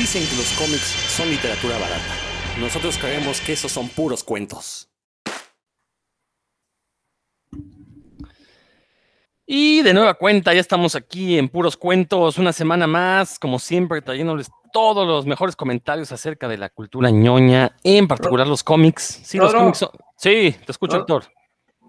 Dicen que los cómics son literatura barata. Nosotros creemos que esos son puros cuentos. Y de nueva cuenta, ya estamos aquí en Puros Cuentos, una semana más, como siempre, trayéndoles todos los mejores comentarios acerca de la cultura ñoña, en particular los cómics. Sí, los cómics Sí, te escucho, Héctor.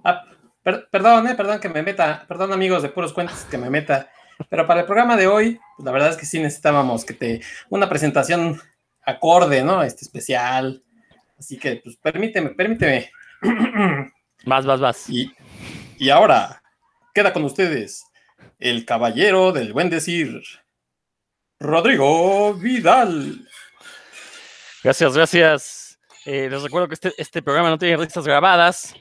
Ah, perdón, eh, perdón que me meta, perdón amigos de Puros Cuentos que me meta, pero para el programa de hoy, pues, la verdad es que sí necesitábamos que te, una presentación acorde, ¿no? Este especial. Así que, pues permíteme, permíteme. Vas, vas, vas. Y, y ahora, queda con ustedes el caballero del buen decir, Rodrigo Vidal. Gracias, gracias. Eh, les recuerdo que este, este, programa no tiene risas grabadas.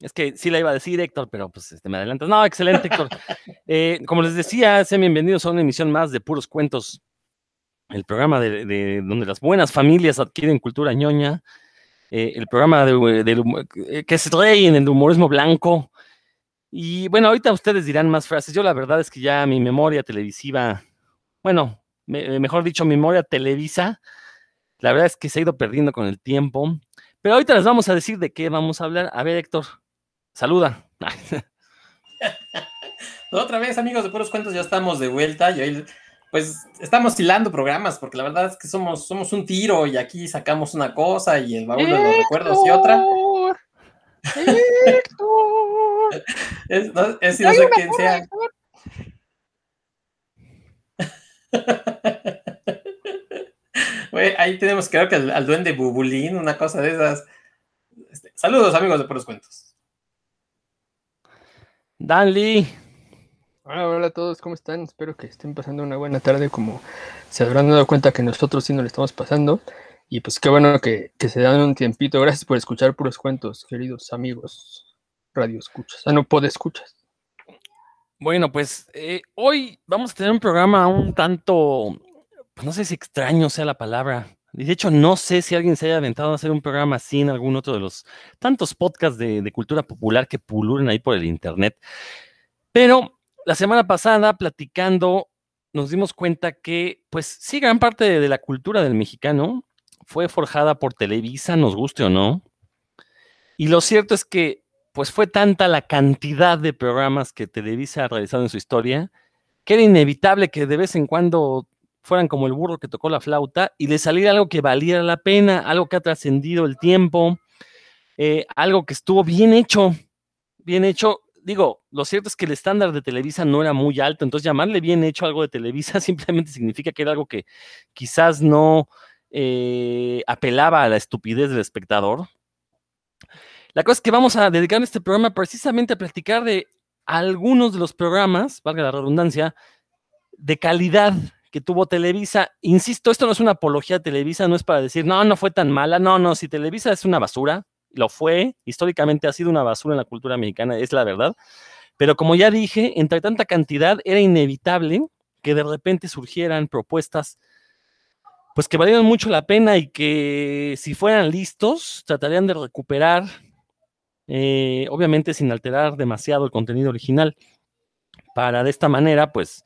Es que sí la iba a decir, Héctor, pero pues este, me adelantas. No, excelente, Héctor. Eh, como les decía, sean bienvenidos a una emisión más de Puros Cuentos, el programa de, donde las buenas familias adquieren cultura ñoña, eh, el programa de, que es rey en el humorismo blanco, y bueno, ahorita ustedes dirán más frases. Yo la verdad es que ya mi memoria televisiva, bueno, mejor dicho, memoria televisa, la verdad es que se ha ido perdiendo con el tiempo. Pero ahorita les vamos a decir de qué vamos a hablar. A ver, Héctor, saluda. Otra vez, amigos de Puros Cuentos, ya estamos de vuelta. Y hoy, pues estamos hilando programas, porque la verdad es que somos, somos un tiro y aquí sacamos una cosa y el baúl de los recuerdos y otra. es, no, es, no sé quién sea. ahí tenemos creo que al, duende Bubulín, una cosa de esas. Este, saludos amigos de Puros Cuentos. Dan Lee. Hola, hola a todos, ¿cómo están? Espero que estén pasando una buena tarde como se habrán dado cuenta que nosotros sí nos lo estamos pasando. Y pues qué bueno que, se dan un tiempito. Gracias por escuchar puros cuentos, queridos amigos. Radio escuchas. Ah, no, puede escuchas. Bueno, pues eh, hoy vamos a tener un programa un tanto, pues, no sé si extraño sea la palabra. De hecho, no sé si alguien se haya aventado a hacer un programa así en algún otro de los tantos podcasts de, de cultura popular que pululan ahí por el internet. Pero la semana pasada, platicando, nos dimos cuenta que, pues sí, gran parte de la cultura del mexicano fue forjada por Televisa, nos guste o no. Y lo cierto es que, pues fue tanta la cantidad de programas que Televisa ha realizado en su historia, que era inevitable que de vez en cuando fueran como el burro que tocó la flauta y le saliera algo que valiera la pena, algo que ha trascendido el tiempo, eh, algo que estuvo bien hecho, bien hecho. Digo, lo cierto es que el estándar de Televisa no era muy alto, entonces llamarle bien hecho algo de Televisa simplemente significa que era algo que quizás no, eh, apelaba a la estupidez del espectador. La cosa es que vamos a dedicar este programa precisamente a platicar de algunos de los programas, valga la redundancia, de calidad que tuvo Televisa. Insisto, esto no es una apología a Televisa, no es para decir, no, no fue tan mala. No, no, si Televisa es una basura, lo fue, históricamente ha sido una basura en la cultura mexicana, es la verdad. Pero como ya dije, entre tanta cantidad era inevitable que de repente surgieran propuestas pues que valieron mucho la pena y que si fueran listos, tratarían de recuperar, eh, obviamente sin alterar demasiado el contenido original, para de esta manera, pues,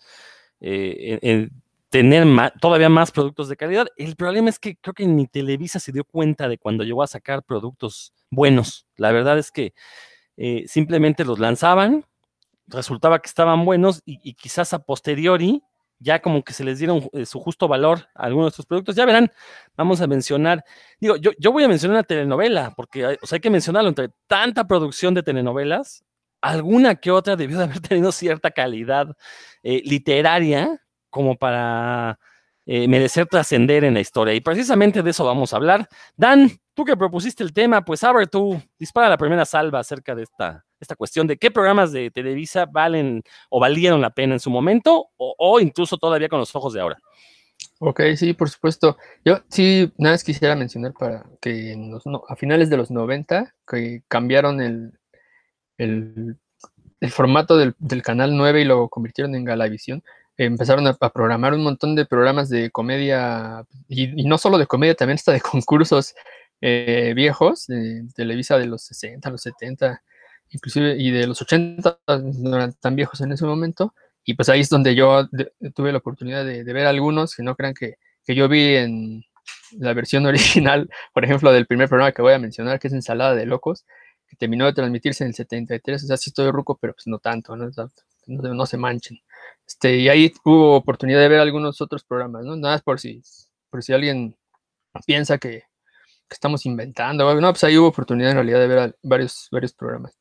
eh, tener todavía más productos de calidad. El problema es que creo que ni Televisa se dio cuenta de cuando llegó a sacar productos buenos. La verdad es que eh, simplemente los lanzaban, resultaba que estaban buenos y quizás a posteriori ya como que se les dieron eh, su justo valor a algunos de estos productos. Ya verán, vamos a mencionar, digo, yo, yo voy a mencionar una telenovela, porque hay, hay que mencionarlo, entre tanta producción de telenovelas, alguna que otra debió de haber tenido cierta calidad eh, literaria como para eh, merecer trascender en la historia. Y precisamente de eso vamos a hablar. Dan, tú que propusiste el tema, pues a ver tú, dispara la primera salva acerca de esta, esta cuestión de qué programas de Televisa valen o valieron la pena en su momento o, incluso todavía con los ojos de ahora. Ok, sí, por supuesto. Yo sí, nada más quisiera mencionar para que a finales de los 90, que cambiaron el, el, formato del, del, canal 9 y lo convirtieron en Galavisión empezaron a, programar un montón de programas de comedia, y, no solo de comedia, también hasta de concursos eh, viejos, de Televisa de los 60, los 70, inclusive, y de los 80, no eran tan viejos en ese momento, y pues ahí es donde yo tuve la oportunidad de, ver algunos, que no crean que, que yo vi en la versión original, por ejemplo, del primer programa que voy a mencionar, que es Ensalada de Locos, que terminó de transmitirse en el 73, o sea, sí estoy ruco, pero pues no tanto, no, no, no se manchen. Este, y ahí hubo oportunidad de ver algunos otros programas, ¿no? Nada más por si, por si alguien piensa que, estamos inventando, no, pues ahí hubo oportunidad en realidad de ver varios, varios programas.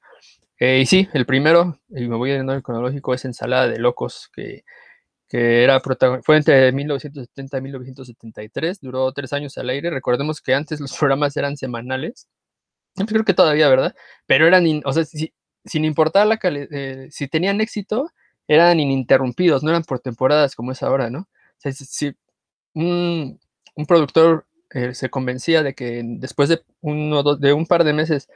Eh, y sí, el primero, y me voy en el cronológico, es Ensalada de Locos, que, que era fue entre 1970 y 1973, duró tres años al aire. Recordemos que antes los programas eran semanales, yo creo que todavía, ¿verdad? Pero eran, o sea, sin importar la calidad, eh, si tenían éxito, eran ininterrumpidos, no eran por temporadas como es ahora, ¿no? O sea, si, un, un, productor eh, se convencía de que después de, uno, de un par de meses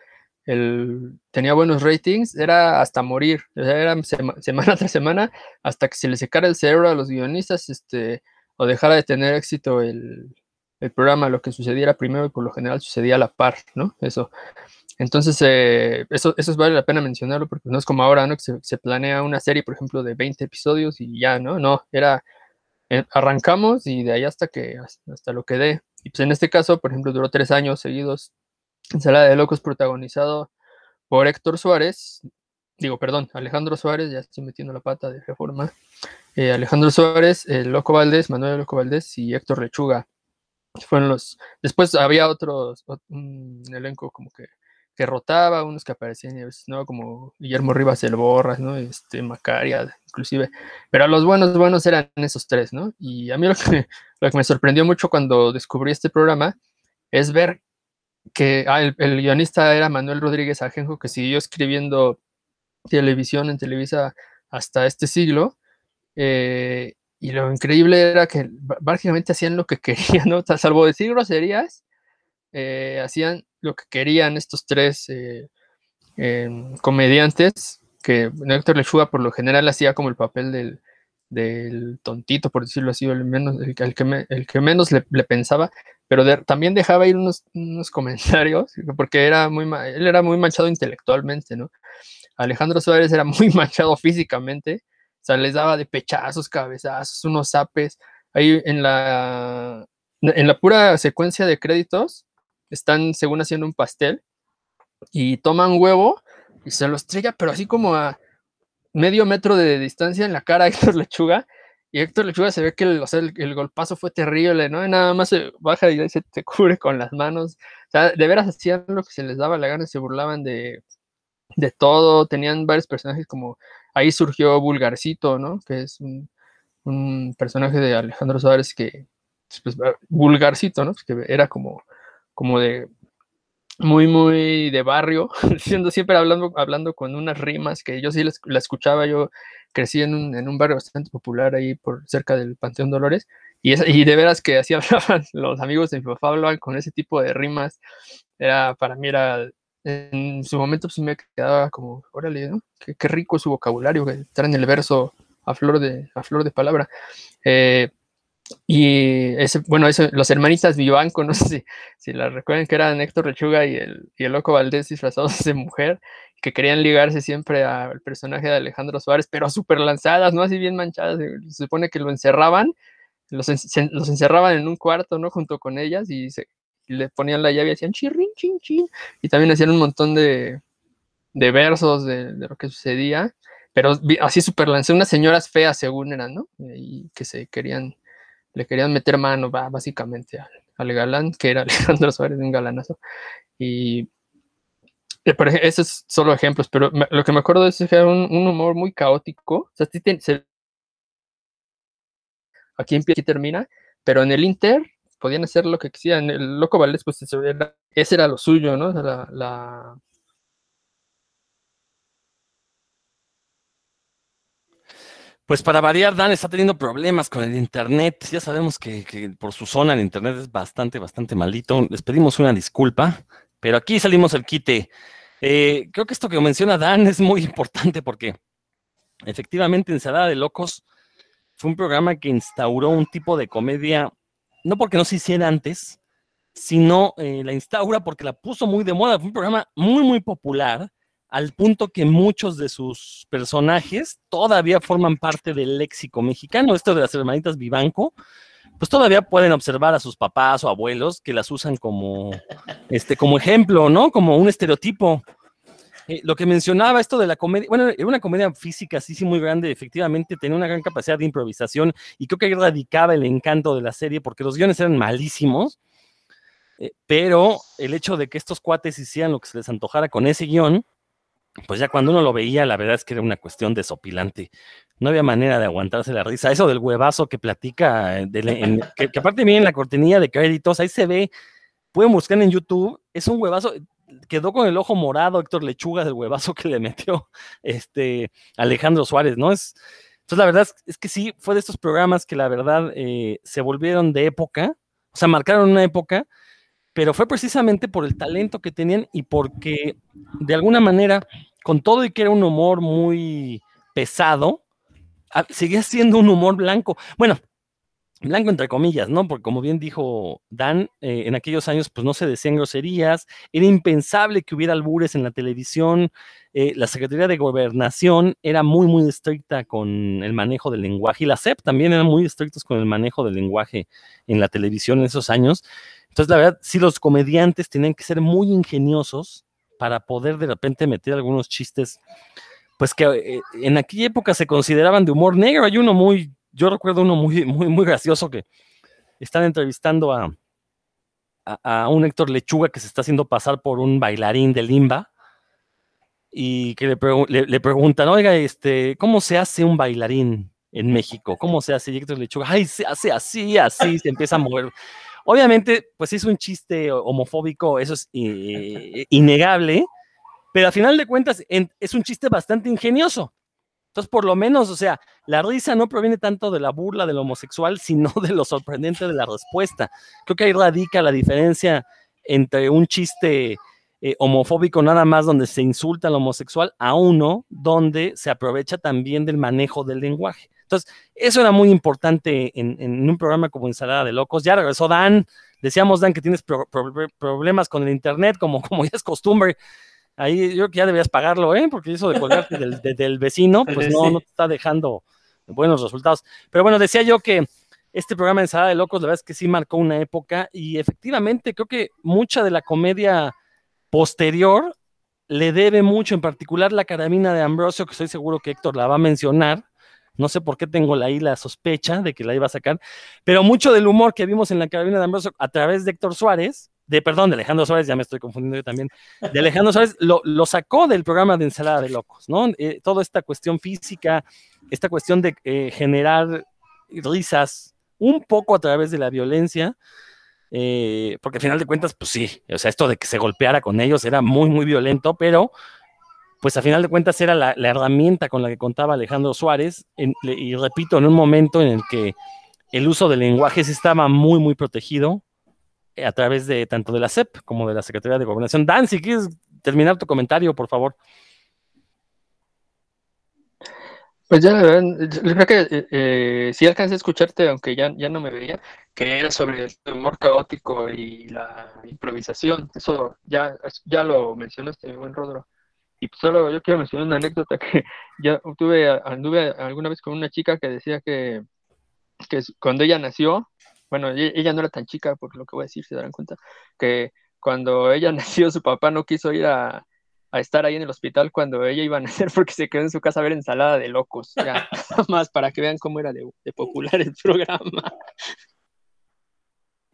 tenía buenos ratings, era hasta morir, o sea, era semana tras semana, hasta que se le secara el cerebro a los guionistas, este, o dejara de tener éxito el, el programa, lo que sucediera primero y por lo general sucedía a la par, ¿no? Eso. Entonces, eh, eso, eso vale la pena mencionarlo porque no es como ahora, ¿no? Que se, planea una serie, por ejemplo, de 20 episodios y ya, ¿no? No, era, eh, arrancamos y de ahí hasta que, hasta lo que dé. Y pues en este caso, por ejemplo, duró tres años seguidos Ensalada de Locos protagonizado por Héctor Suárez, digo, perdón, Alejandro Suárez, ya estoy metiendo la pata de reforma, eh, Alejandro Suárez, Loco Valdés, Manuel Loco Valdés y Héctor Lechuga. Fueron los, después había otros, un elenco como que, que rotaba, unos que aparecían, ¿no? Como Guillermo Rivas el Borras, ¿no? Este, Macaria, inclusive, pero los buenos, buenos eran esos tres, ¿no? Y a mí lo que, lo que me sorprendió mucho cuando descubrí este programa es ver que ah, el, guionista era Manuel Rodríguez Ajenjo, que siguió escribiendo televisión en Televisa hasta este siglo. Eh, y lo increíble era que básicamente hacían lo que querían, ¿no? salvo decir groserías, eh, hacían lo que querían estos tres eh, em, comediantes, que Héctor Lechuga por lo general hacía como el papel del, del tontito, por decirlo así, el, menos, el, que, el que menos le, pensaba, pero también dejaba ir unos, unos, comentarios, porque era muy, él era muy manchado intelectualmente, ¿no? Alejandro Suárez era muy manchado físicamente, o sea, les daba de pechazos, cabezazos, unos zapes. Ahí en la, en la pura secuencia de créditos, están según haciendo un pastel y toman huevo y se lo estrella, pero así como a medio metro de distancia en la cara a Héctor Lechuga. Y Héctor Lechuga se ve que el, golpazo fue terrible, ¿no? Y nada más se baja y se te cubre con las manos. O sea, de veras hacían lo que se les daba la gana, se burlaban de, de todo. Tenían varios personajes como. Ahí surgió Vulgarcito, ¿no? Que es un, personaje de Alejandro Suárez que. Pues, vulgarcito, ¿no? Que era como, como de muy, muy de barrio, siendo siempre hablando, hablando con unas rimas que yo sí la, escuchaba, yo crecí en un, en un, barrio bastante popular ahí por cerca del Panteón Dolores, y, y de veras que así hablaban los amigos de mi papá, hablaban con ese tipo de rimas, era, para mí era, en su momento pues me quedaba como, órale, ¿no? Qué, qué rico su vocabulario, que estar en el verso a flor de, a flor de palabra. Eh, y bueno, eso, los hermanistas Vivanco, no sé si, la recuerdan que eran Héctor Lechuga y el, y el Loco Valdés disfrazados de mujer, que querían ligarse siempre al personaje de Alejandro Suárez, pero súper lanzadas, ¿no? Así bien manchadas. Se supone que lo encerraban, los, los encerraban en un cuarto, ¿no? Junto con ellas y, se, le ponían la llave y hacían chirrin, chin, chin. Y también hacían un montón de, de versos de, de, lo que sucedía, pero así súper lanzadas, unas señoras feas según eran, ¿no? Y que se querían le querían meter mano, básicamente, al, galán, que era Alejandro Suárez, un galanazo. Y eh, esos solo ejemplos, pero lo que me acuerdo es que era un, humor muy caótico. O sea, aquí empieza y termina, pero en el Inter podían hacer lo que quisieran. El Loco Valdés, pues ese era lo suyo, ¿no? la, Pues para variar, Dan está teniendo problemas con el internet. Ya sabemos que, por su zona el internet es bastante, bastante malito. Les pedimos una disculpa, pero aquí salimos el quite. Eh, creo que esto que menciona Dan es muy importante porque efectivamente Ensalada de Locos fue un programa que instauró un tipo de comedia, no porque no se hiciera antes, sino eh, la instaura porque la puso muy de moda. Fue un programa muy, muy popular al punto que muchos de sus personajes todavía forman parte del léxico mexicano. Esto de las hermanitas Vivanco, pues todavía pueden observar a sus papás o abuelos que las usan como, este, como ejemplo, ¿no? Como un estereotipo. Eh, lo que mencionaba esto de la comedia, bueno, era una comedia física, sí, sí, muy grande, efectivamente tenía una gran capacidad de improvisación y creo que radicaba el encanto de la serie porque los guiones eran malísimos, eh, pero el hecho de que estos cuates hicieran lo que se les antojara con ese guion, pues ya cuando uno lo veía, la verdad es que era una cuestión desopilante. No había manera de aguantarse la risa. Eso del huevazo que platica, eh, que, que, aparte viene en la cortinilla de créditos, ahí se ve, pueden buscar en YouTube, es un huevazo, quedó con el ojo morado Héctor Lechuga del huevazo que le metió este Alejandro Suárez, ¿no? Es, entonces la verdad es, que sí, fue de estos programas que la verdad eh, se volvieron de época, o sea, marcaron una época, pero fue precisamente por el talento que tenían y porque de alguna manera, con todo y que era un humor muy pesado, ah, seguía siendo un humor blanco. Bueno, blanco entre comillas, ¿no? Porque como bien dijo Dan, eh, en aquellos años pues no se decían groserías, era impensable que hubiera albures en la televisión, eh, la Secretaría de Gobernación era muy, muy estricta con el manejo del lenguaje y la SEP también eran muy estrictos con el manejo del lenguaje en la televisión en esos años. Entonces, la verdad, sí los comediantes tenían que ser muy ingeniosos para poder de repente meter algunos chistes, pues que eh, en aquella época se consideraban de humor negro. Hay uno muy yo recuerdo uno muy, muy, muy gracioso que están entrevistando a, a, un Héctor Lechuga que se está haciendo pasar por un bailarín de limba y que le, le, preguntan, oiga, este, ¿cómo se hace un bailarín en México? ¿Cómo se hace? Y Héctor Lechuga, ay, se hace así, así, se empieza a mover. Obviamente, pues es un chiste homofóbico, eso es eh, innegable, pero a final de cuentas es un chiste bastante ingenioso. Entonces, por lo menos, o sea, la risa no proviene tanto de la burla del homosexual, sino de lo sorprendente de la respuesta. Creo que ahí radica la diferencia entre un chiste eh, homofóbico nada más donde se insulta al homosexual a uno donde se aprovecha también del manejo del lenguaje. Entonces, eso era muy importante en, un programa como Ensalada de Locos. Ya regresó Dan, decíamos Dan que tienes problemas con el Internet, como, como ya es costumbre. Ahí yo creo que ya debías pagarlo, ¿eh? Porque eso de colgarte del, vecino, pues no, no te está dejando buenos resultados. Pero bueno, decía yo que este programa Ensalada de Locos, la verdad es que sí marcó una época y efectivamente creo que mucha de la comedia posterior le debe mucho, en particular la carabina de Ambrosio, que estoy seguro que Héctor la va a mencionar. No sé por qué tengo ahí la sospecha de que la iba a sacar, pero mucho del humor que vimos en la carabina de Ambrosio a través de Héctor Suárez, de, perdón, de Alejandro Suárez, ya me estoy confundiendo yo también, de Alejandro Suárez, lo, sacó del programa de ensalada de locos, ¿no? Eh, toda esta cuestión física, esta cuestión de eh, generar risas un poco a través de la violencia, eh, porque al final de cuentas, pues sí, o sea, esto de que se golpeara con ellos era muy, muy violento, pero pues a final de cuentas era la, herramienta con la que contaba Alejandro Suárez, y repito, en un momento en el que el uso del lenguaje estaba muy, muy protegido, a través de tanto de la CEP como de la Secretaría de Gobernación. Dan, si quieres terminar tu comentario, por favor. Pues ya, creo que eh, eh, sí alcancé a escucharte, aunque ya, ya no me veía, que era sobre el humor caótico y la improvisación. Eso ya, ya lo mencionaste, buen Rodro. Y pues solo yo quiero mencionar una anécdota que ya tuve, anduve alguna vez con una chica que decía que, que cuando ella nació, bueno, ella no era tan chica, por lo que voy a decir, se darán cuenta, que cuando ella nació, su papá no quiso ir a, estar ahí en el hospital cuando ella iba a nacer porque se quedó en su casa a ver ensalada de locos. Ya, más para que vean cómo era de, popular el programa.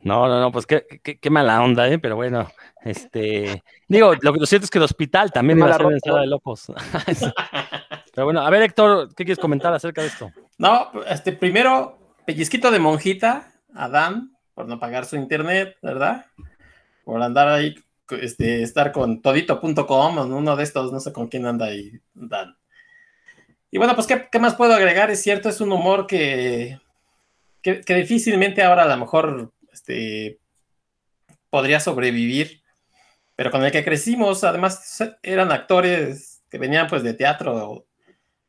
No, no, no, pues qué, qué, mala onda, ¿eh? Pero bueno, este, digo, lo que lo cierto es que el hospital también iba a ensalada de locos. Pero bueno, a ver, Héctor, ¿qué quieres comentar acerca de esto? No, este, primero, pellizquito de monjita, Adán por no pagar su internet, ¿verdad? Por andar ahí, este, estar con todito.com, uno de estos, no sé con quién anda ahí, Dan. Y bueno, pues, ¿qué, más puedo agregar? Es cierto, es un humor que, que, difícilmente ahora a lo mejor este, podría sobrevivir, pero con el que crecimos, además eran actores que venían pues de teatro,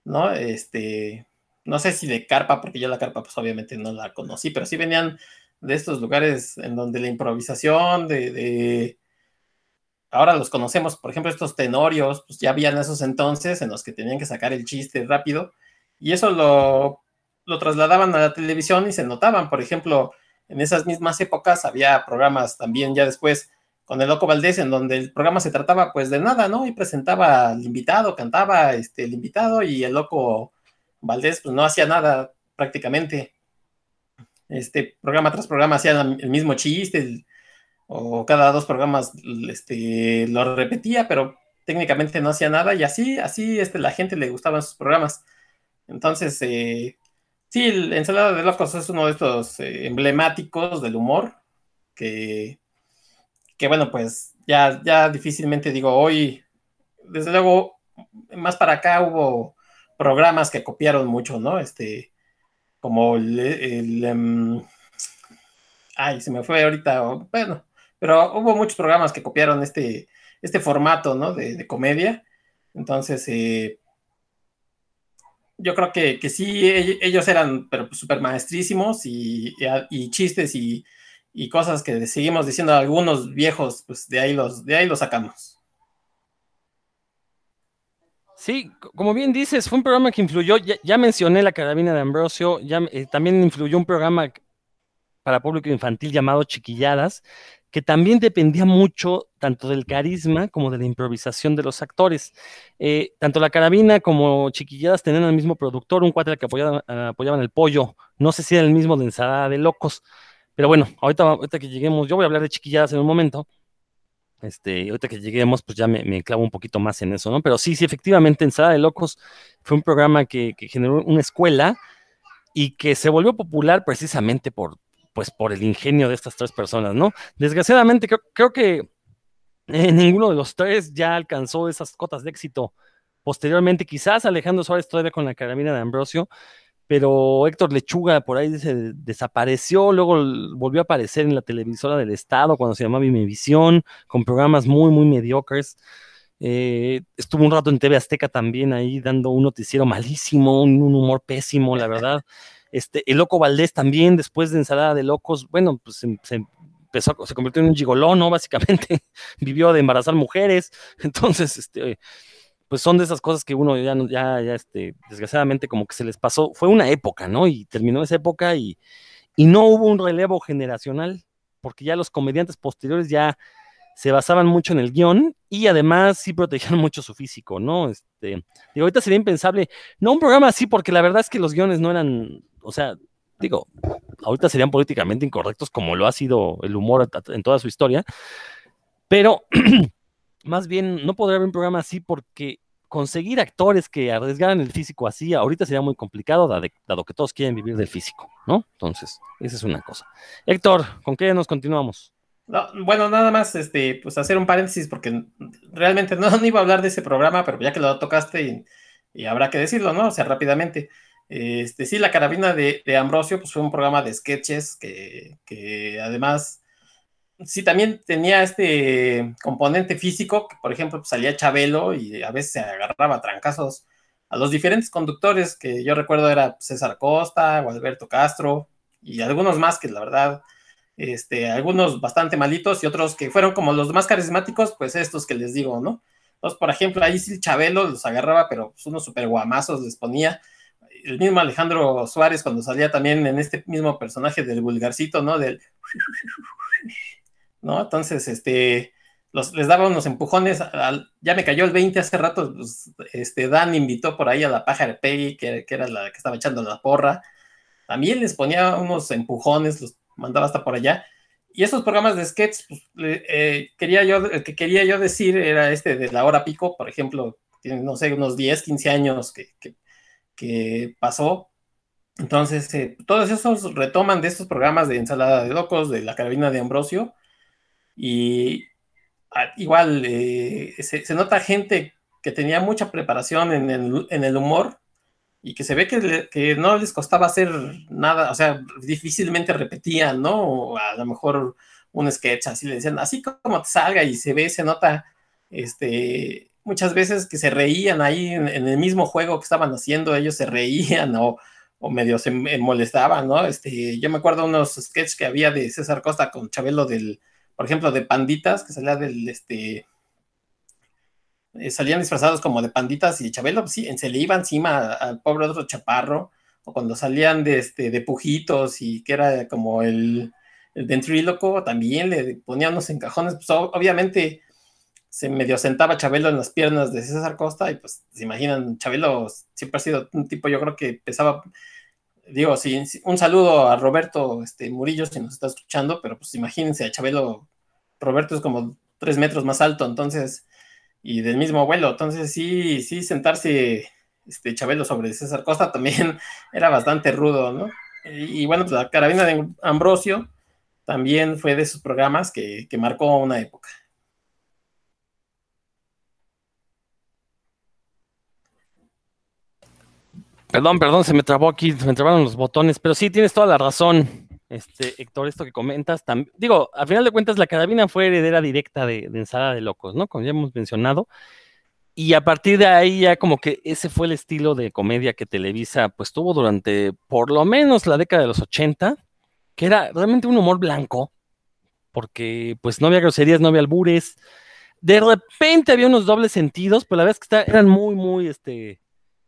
¿no? Este, no sé si de carpa, porque yo la carpa pues obviamente no la conocí, pero sí venían de estos lugares en donde la improvisación, de, ahora los conocemos, por ejemplo, estos tenorios, pues ya habían esos entonces en los que tenían que sacar el chiste rápido, y eso lo, lo trasladaban a la televisión y se notaban, por ejemplo, en esas mismas épocas había programas también ya después con el Loco Valdés, en donde el programa se trataba pues de nada, ¿no? Y presentaba al invitado, cantaba este, el invitado y el Loco Valdés pues no hacía nada prácticamente. Este programa tras programa hacían el mismo chiste, o cada dos programas este, lo repetía, pero técnicamente no hacía nada y así, así este, la gente le gustaban sus programas. Entonces, eh, sí, el Ensalada de Locos es uno de estos eh, emblemáticos del humor que, que, bueno, pues ya, ya difícilmente digo, hoy, desde luego, más para acá hubo programas que copiaron mucho, ¿no? Este, como el, em, ay, se me fue ahorita, bueno, pero hubo muchos programas que copiaron este, este formato, ¿no? De, comedia. Entonces, eh, yo creo que, sí, ellos eran pero súper maestrísimos y, chistes y, cosas que seguimos diciendo algunos viejos, pues de ahí los, de ahí los sacamos. Sí, como bien dices, fue un programa que influyó, ya, mencioné la carabina de Ambrosio, ya, eh, también influyó un programa para público infantil llamado Chiquilladas, que también dependía mucho tanto del carisma como de la improvisación de los actores. Eh, tanto la carabina como Chiquilladas tenían el mismo productor, un cuate que apoyaba, apoyaban el pollo. No sé si era el mismo de Ensalada de Locos, pero bueno, ahorita, ahorita que lleguemos, yo voy a hablar de Chiquilladas en un momento. Este, ahorita que lleguemos, pues ya me, clavo un poquito más en eso, ¿no? Pero sí, sí, efectivamente, Ensalada de Locos fue un programa que generó una escuela y que se volvió popular precisamente por, pues por el ingenio de estas tres personas, ¿no? Desgraciadamente creo, que eh, ninguno de los tres ya alcanzó esas cotas de éxito posteriormente, quizás Alejandro Suárez todavía con la carabina de Ambrosio, pero Héctor Lechuga por ahí se desapareció, luego volvió a aparecer en la televisora del Estado cuando se llamaba Vimevisión, con programas muy, muy mediocres. Eh, estuvo un rato en TV Azteca también ahí dando un noticiero malísimo, un humor pésimo, la verdad. Este, el Loco Valdés también, después de Ensalada de Locos, bueno, pues se, empezó, se convirtió en un gigolón, ¿no? Básicamente vivió de embarazar mujeres. Entonces, este, pues son de esas cosas que uno ya, ya, ya, este, desgraciadamente como que se les pasó. Fue una época, ¿no? Y terminó esa época y, y no hubo un relevo generacional, porque ya los comediantes posteriores ya se basaban mucho en el guion y además sí protegían mucho su físico, ¿no? Este, digo, ahorita sería impensable, no un programa así, porque la verdad es que los guiones no eran, o sea, digo, ahorita serían políticamente incorrectos como lo ha sido el humor en toda su historia, pero más bien no podría haber un programa así porque conseguir actores que arriesgaran el físico así, ahorita sería muy complicado, dado, que todos quieren vivir del físico, ¿no? Entonces, esa es una cosa. Héctor, ¿con qué nos continuamos? bueno, nada más, este, pues hacer un paréntesis porque realmente no, iba a hablar de ese programa, pero ya que lo tocaste y, habrá que decirlo, ¿no? O sea, rápidamente. Este, sí, la carabina de, Ambrosio, pues fue un programa de sketches que, además, sí, también tenía este componente físico, que por ejemplo, pues, salía Chabelo y a veces se agarraba trancazos a los diferentes conductores, que yo recuerdo era César Costa, Alberto Castro y algunos más que la verdad este, algunos bastante malitos y otros que fueron como los más carismáticos, pues estos que les digo, ¿no? Entonces, por ejemplo, ahí sí el Chabelo los agarraba, pero pues, unos super guamazos les ponía. El mismo Alejandro Suárez cuando salía también en este mismo personaje del vulgarcito, ¿no? Del... ¿No? Entonces, este, los, les daba unos empujones. ya me cayó el 20 hace rato, pues, este, Dan invitó por ahí a la pájara Peggy, que, que era la que estaba echando la porra. También les ponía unos empujones, los mandaba hasta por allá. Y esos programas de sketch, pues, eh, quería yo, el que quería yo decir era este de la hora pico, por ejemplo, tiene, no sé, unos 10, 15 años que, que, pasó. Entonces, eh, todos esos retoman de estos programas de ensalada de locos, de la carabina de Ambrosio, y ah, igual eh, se, nota gente que tenía mucha preparación en el, humor, y que se ve que, no les costaba hacer nada, o sea, difícilmente repetían, ¿no? A lo mejor un sketch, así le decían, así como te salga y se ve, se nota, este, muchas veces que se reían ahí en, el mismo juego que estaban haciendo, ellos se reían o, o medio se molestaban, ¿no? Este, yo me acuerdo unos sketches que había de César Costa con Chabelo del, por ejemplo, de Panditas, que salía del, este, eh, salían disfrazados como de panditas y Chabelo, pues sí, se le iba encima al pobre otro chaparro, o cuando salían de, este, de pujitos y que era como el, el ventríloco también le ponía unos encajones, pues obviamente se medio sentaba Chabelo en las piernas de César Costa y pues se imaginan, Chabelo siempre ha sido un tipo, yo creo que pesaba, digo, sí, un saludo a Roberto este, Murillo si nos está escuchando, pero pues imagínense a Chabelo, Roberto es como tres metros más alto, entonces, y del mismo abuelo, entonces sí, sí, sentarse este Chabelo sobre César Costa también era bastante rudo, ¿no? Y, bueno, pues la carabina de Ambrosio también fue de esos programas que, marcó una época. Perdón, perdón, se me trabó aquí, se me trabaron los botones, pero sí, tienes toda la razón, este, Héctor, esto que comentas. Digo, a final de cuentas, la carabina fue heredera directa de, de de Locos, ¿no? Como ya hemos mencionado. Y a partir de ahí ya como que ese fue el estilo de comedia que Televisa pues tuvo durante por lo menos la década de los 80, que era realmente un humor blanco, porque pues no había groserías, no había albures. De repente había unos dobles sentidos, pero la verdad es que eran muy, muy este,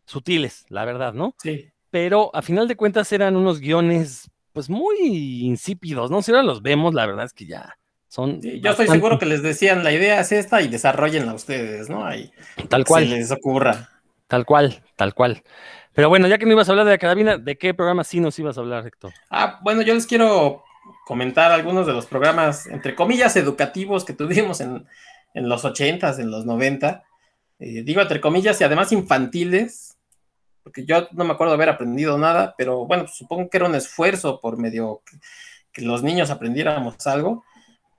sutiles, la verdad, ¿no? Sí. Pero a final de cuentas eran unos guiones pues muy insípidos, ¿no? Si ahora los vemos, la verdad es que ya yo estoy seguro que les decían, la idea es esta y desarrollenla ustedes, ¿no? Ahí, tal cual. Se les ocurra. Tal cual, tal cual. Pero bueno, ya que no ibas a hablar de la carabina, ¿de qué programa sí nos ibas a hablar, Héctor? Ah, bueno, yo les quiero comentar algunos de los programas, entre comillas, educativos que tuvimos en, los ochentas, en los 90. Eh, digo entre comillas y además infantiles, porque yo no me acuerdo haber aprendido nada, pero bueno, supongo que era un esfuerzo por medio que los niños aprendiéramos algo.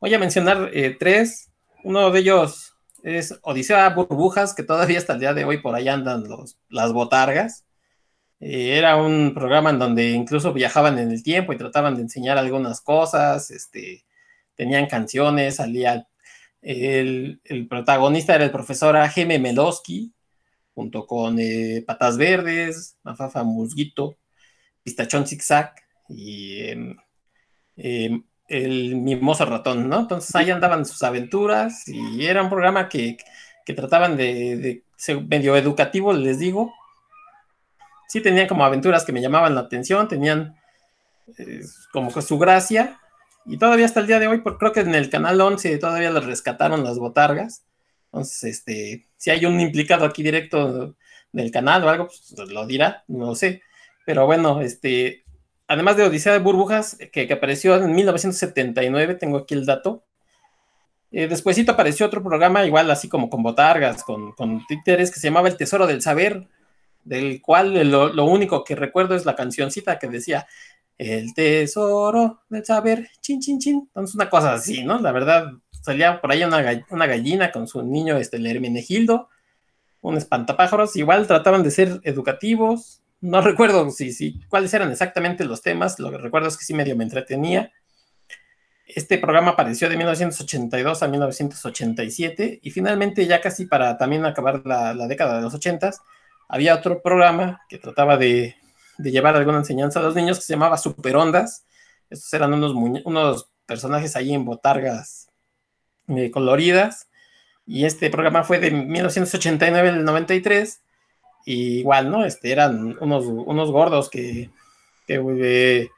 Voy a mencionar eh, tres. Uno de ellos es Odisea Burbujas, que todavía hasta el día de hoy por ahí andan los, las botargas. Eh, era un programa en donde incluso viajaban en el tiempo y trataban de enseñar algunas cosas. Este, tenían canciones, salía el, protagonista era el profesor A.G.M. Melowski, junto con eh, Patas Verdes, Mafafa Musguito, Pistachón Zigzag y em, em, el mimoso ratón, ¿no? Entonces ahí andaban sus aventuras y era un programa que, trataban de, ser medio educativo, les digo. Sí tenían como aventuras que me llamaban la atención, tenían eh, como que su gracia. Y todavía hasta el día de hoy, porque creo que en el canal 11 todavía les rescataron las botargas. Entonces, este, si hay un implicado aquí directo del canal o algo, pues lo dirá, no lo sé. Pero bueno, este, además de Odisea de Burbujas, que, apareció en 1979, tengo aquí el dato. Eh, despuésito apareció otro programa, igual así como con botargas, con, con títeres, que se llamaba El Tesoro del Saber, del cual lo, único que recuerdo es la cancioncita que decía El Tesoro del Saber, chin, chin, chin. Entonces, una cosa así, ¿no? La verdad, salía por ahí una, gallina con su niño, este, el Hermenegildo, un espantapájaros, igual trataban de ser educativos, no recuerdo si, si, cuáles eran exactamente los temas, lo que recuerdo es que sí medio me entretenía. Este programa apareció de 1982 a 1987 y finalmente ya casi para también acabar la, década de los 80 había otro programa que trataba de, llevar alguna enseñanza a los niños que se llamaba Superondas. Estos eran unos, unos personajes ahí en botargas eh, coloridas y este programa fue de 1989 al 93 igual, ¿no? Este, eran unos, unos gordos que, que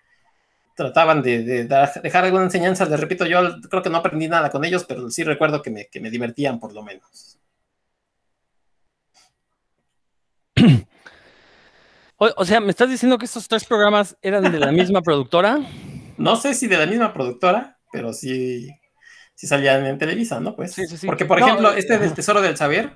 trataban de, dejar alguna enseñanza. Les repito, yo creo que no aprendí nada con ellos, pero sí recuerdo que me, que me divertían por lo menos. O, sea, ¿me estás diciendo que estos tres programas eran de la misma productora? No sé si de la misma productora, pero sí, sí salían en Televisa, ¿no? Pues. Sí, sí, sí. Porque, por ejemplo, este del Tesoro del Saber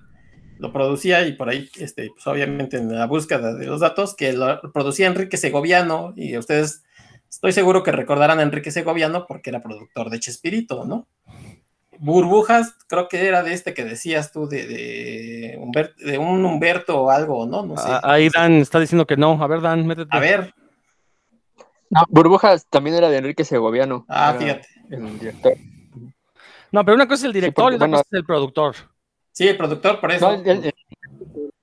lo producía y por ahí, este, pues obviamente en la búsqueda de los datos, que lo producía Enrique Segoviano y ustedes, estoy seguro que recordarán a Enrique Segoviano porque era productor de Chespirito, ¿no? Burbujas, creo que era de este que decías tú, de, de, un Humberto o algo, ¿no? no sé. Ah, ahí Dan está diciendo que no. A ver, Dan, métete. A ver. No, Burbujas también era de Enrique Segoviano. Ah, fíjate. El director. No, pero una cosa es el director y otra cosa es el productor. Sí, el productor, por eso.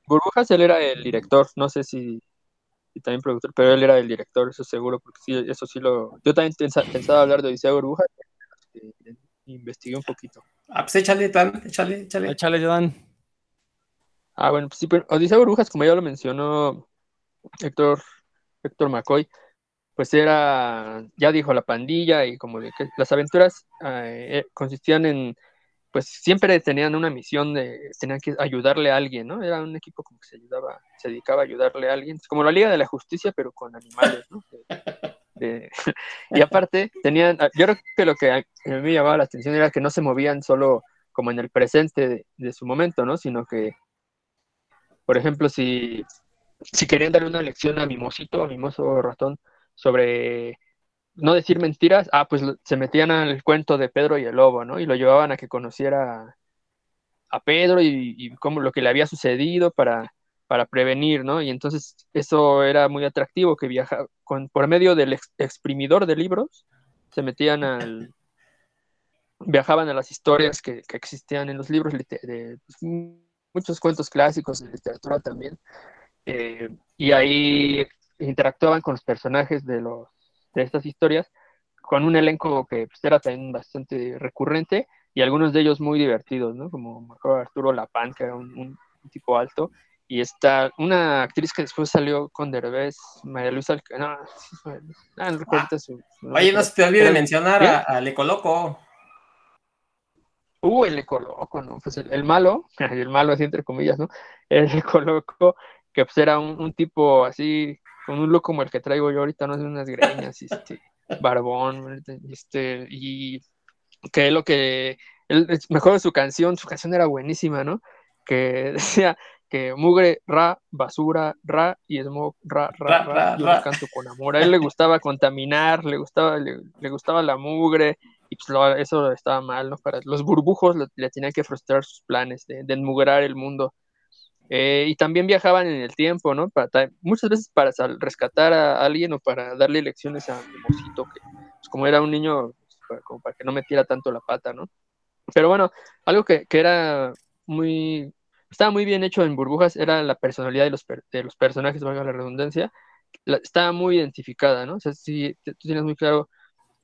Burbujas, él era el director, no sé si, también productor, pero él era el director, eso seguro, porque sí, eso sí lo... Yo también pensaba, hablar de Odisea Burbujas, este, investigué un poquito. Ah, pues échale, tan, échale, échale. Échale, Dan. Ah, bueno, pues sí, pero Odisea Burbujas, como ya lo mencionó Héctor, Héctor McCoy, pues era, ya dijo la pandilla y como de que las aventuras eh, consistían en, pues siempre tenían una misión de, tenían que ayudarle a alguien, ¿no? Era un equipo como que se ayudaba, se dedicaba a ayudarle a alguien, como la Liga de la Justicia, pero con animales, ¿no? y aparte, tenían, ah, yo creo que lo que me llamaba la atención era que no se movían solo como en el presente de, su momento, ¿no? Sino que, por ejemplo, si, si querían darle una lección a Mimosito, a Mimoso Ratón, sobre no decir mentiras, ah, pues se metían al cuento de Pedro y el lobo, ¿no? Y lo llevaban a que conociera a Pedro y, cómo lo que le había sucedido para, para prevenir, ¿no? Y entonces eso era muy atractivo, que viajaba con, por medio del exprimidor de libros, se metían al... viajaban a las historias que, existían en los libros, de, pues, muchos cuentos clásicos de literatura también, eh, y ahí interactuaban con los personajes de, los, de estas historias, con un elenco que pues, era también bastante recurrente, y algunos de ellos muy divertidos, ¿no? Como Arturo Lapán, que era un tipo alto, y está una actriz que después salió con Derbez, María Luisa Alcántara. No, no recuerdo ah, su, Oye, no se te olvide mencionar a, a, El Ecoloco. Uh, el Ecoloco, ¿no? Pues el, malo, el malo así entre comillas, ¿no? El Ecoloco, que pues era un, tipo así, con un look como el que traigo yo ahorita, no sé, unas greñas, este, barbón, este, y que lo que, el, mejor su canción, su canción era buenísima, ¿no? Que decía, que mugre, ra, basura, ra y smog, ra, ra, ra, yo canto con amor. A él le gustaba contaminar, le gustaba, le, gustaba la mugre, y pues eso estaba mal, ¿no? Para los burbujos le, tenían que frustrar sus planes de, de enmugrar el mundo. Eh, y también viajaban en el tiempo, ¿no? Para, muchas veces para rescatar a alguien o para darle lecciones a Mosito, que pues, como era un niño, pues, como para que no metiera tanto la pata, ¿no? Pero bueno, algo que, que era muy estaba muy bien hecho en burbujas, era la personalidad de los, de los personajes, valga la redundancia, estaba muy identificada, ¿no? O sea, si tú tienes muy claro,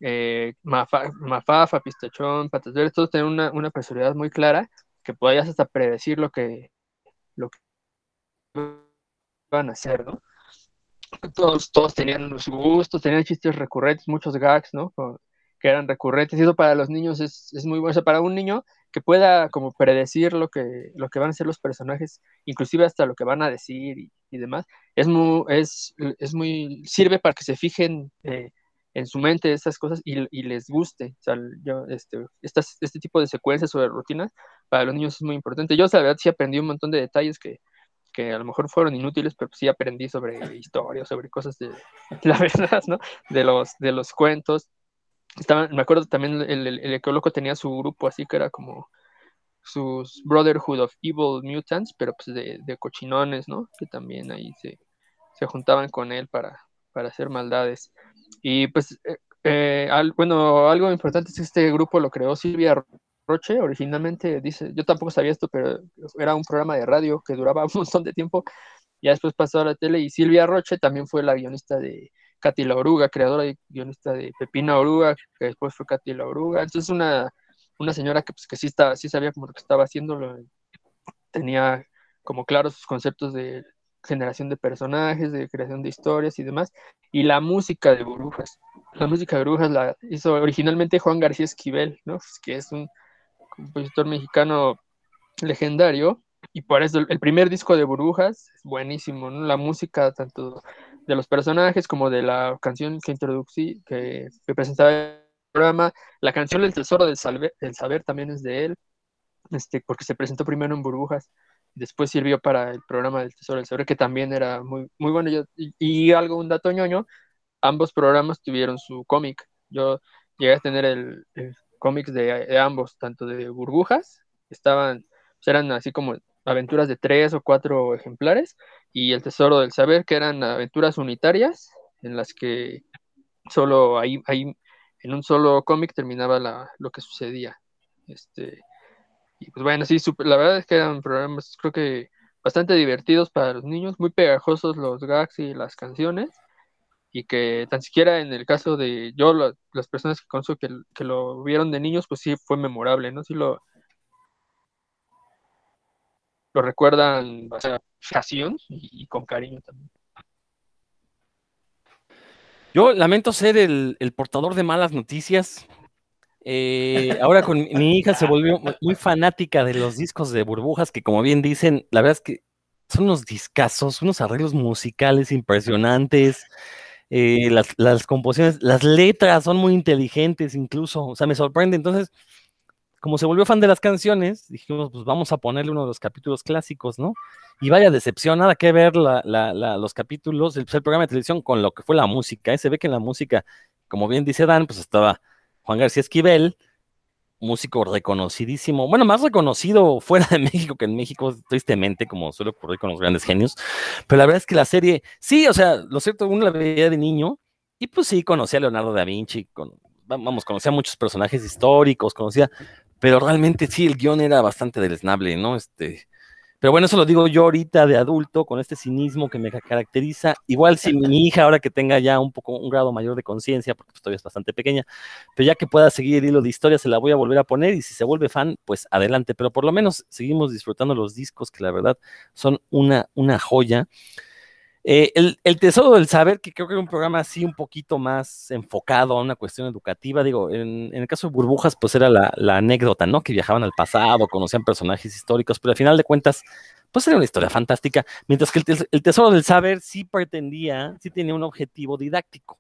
eh, Mafafa, Pistachón, Patas Verdes, todos tenían una, una, personalidad muy clara que podías hasta predecir lo que, lo que van a hacer, ¿no? Todos, todos tenían sus gustos, tenían chistes recurrentes, muchos gags, ¿no? que eran recurrentes, y eso para los niños es, muy bueno, o sea, para un niño que pueda como predecir lo que, van a ser los personajes, inclusive hasta lo que van a decir y, demás, es muy, sirve para que se fijen eh, en su mente esas cosas y, y, les guste. Este, este tipo de secuencias o de rutinas para los niños es muy importante. Yo, la verdad, sí aprendí un montón de detalles que, que a lo mejor fueron inútiles, pero sí aprendí sobre historia, sobre cosas de la verdad, ¿no? De los, de los cuentos me acuerdo también el, el, el Ecoloco tenía su grupo así que era como sus Brotherhood of Evil Mutants, pero pues de, de cochinones, ¿no? Que también ahí se, se juntaban con él para, para hacer maldades. Y pues, eh, eh bueno, algo importante es que este grupo lo creó Silvia Roche, originalmente, dice, yo tampoco sabía esto, pero era un programa de radio que duraba un montón de tiempo, ya después pasó a la tele, y Silvia Roche también fue la guionista de Katy la Oruga, creadora y guionista de Pepina Oruga, que después fue Katy la Oruga. Entonces una, una señora que, pues, que sí, estaba, sí sabía como lo que estaba haciendo, tenía como claros sus conceptos de generación de personajes, de creación de historias y demás, y la música de Burbujas. La música de Burbujas la hizo originalmente Juan García Esquivel, ¿no? Pues, que es un compositor mexicano legendario, y por eso el primer disco de Burbujas es buenísimo. La música tanto de los personajes como de la canción que introducí, que, presentaba el programa. La canción El Tesoro del, Saber también es de él, este, porque se presentó primero en Burbujas, después sirvió para el programa del Tesoro del Saber, que también era muy, muy bueno. y, algo, un dato ñoño, ambos programas tuvieron su cómic. Yo llegué a tener el, cómic de, ambos, tanto de Burbujas, estaban, pues eran así como aventuras de tres o cuatro ejemplares, y El Tesoro del Saber, que eran aventuras unitarias en las que solo ahí, ahí en un solo cómic terminaba la, lo que sucedía. Este, y pues bueno, sí, la verdad es que eran programas, creo que bastante divertidos para los niños, muy pegajosos los gags y las canciones, y que tan siquiera en el caso de yo, las personas que conozco que, que, lo vieron de niños, pues sí fue memorable, ¿no? Sí lo, lo recuerdan o sea, y, con cariño también. Yo lamento ser el, el portador de malas noticias. Eh, ahora con mi hija se volvió muy fanática de los discos de burbujas, que como bien dicen, la verdad es que son unos discazos, unos arreglos musicales impresionantes. Eh, las, composiciones, las letras son muy inteligentes incluso, o sea, me sorprende. Entonces, como se volvió fan de las canciones, dijimos, pues vamos a ponerle uno de los capítulos clásicos, ¿no? Y vaya decepción, nada que ver la, la, la, los capítulos, el, el, programa de televisión con lo que fue la música. ¿eh? Se ve que en la música, como bien dice Dan, pues estaba Juan García Esquivel, músico reconocidísimo, bueno, más reconocido fuera de México que en México, tristemente, como suele ocurrir con los grandes genios. Pero la verdad es que la serie, sí, o sea, lo cierto, uno la veía de niño y pues sí, conocía a Leonardo da Vinci, con, vamos, conocía a muchos personajes históricos, conocía, pero realmente sí, el guion era bastante deleznable, ¿no? Este, pero bueno, eso lo digo yo ahorita de adulto, con este cinismo que me caracteriza. Igual si mi hija, ahora que tenga ya un poco un grado mayor de conciencia, porque pues, todavía es bastante pequeña, pero ya que pueda seguir el hilo de historia, se la voy a volver a poner y si se vuelve fan, pues adelante. Pero por lo menos seguimos disfrutando los discos que la verdad son una, una joya. Eh, el, Tesoro del Saber, que creo que era un programa así un poquito más enfocado a una cuestión educativa, digo, en, el caso de Burbujas, pues era la, anécdota, ¿no? Que viajaban al pasado, conocían personajes históricos, pero al final de cuentas, pues era una historia fantástica, mientras que el, Tesoro del Saber sí pretendía, sí tenía un objetivo didáctico.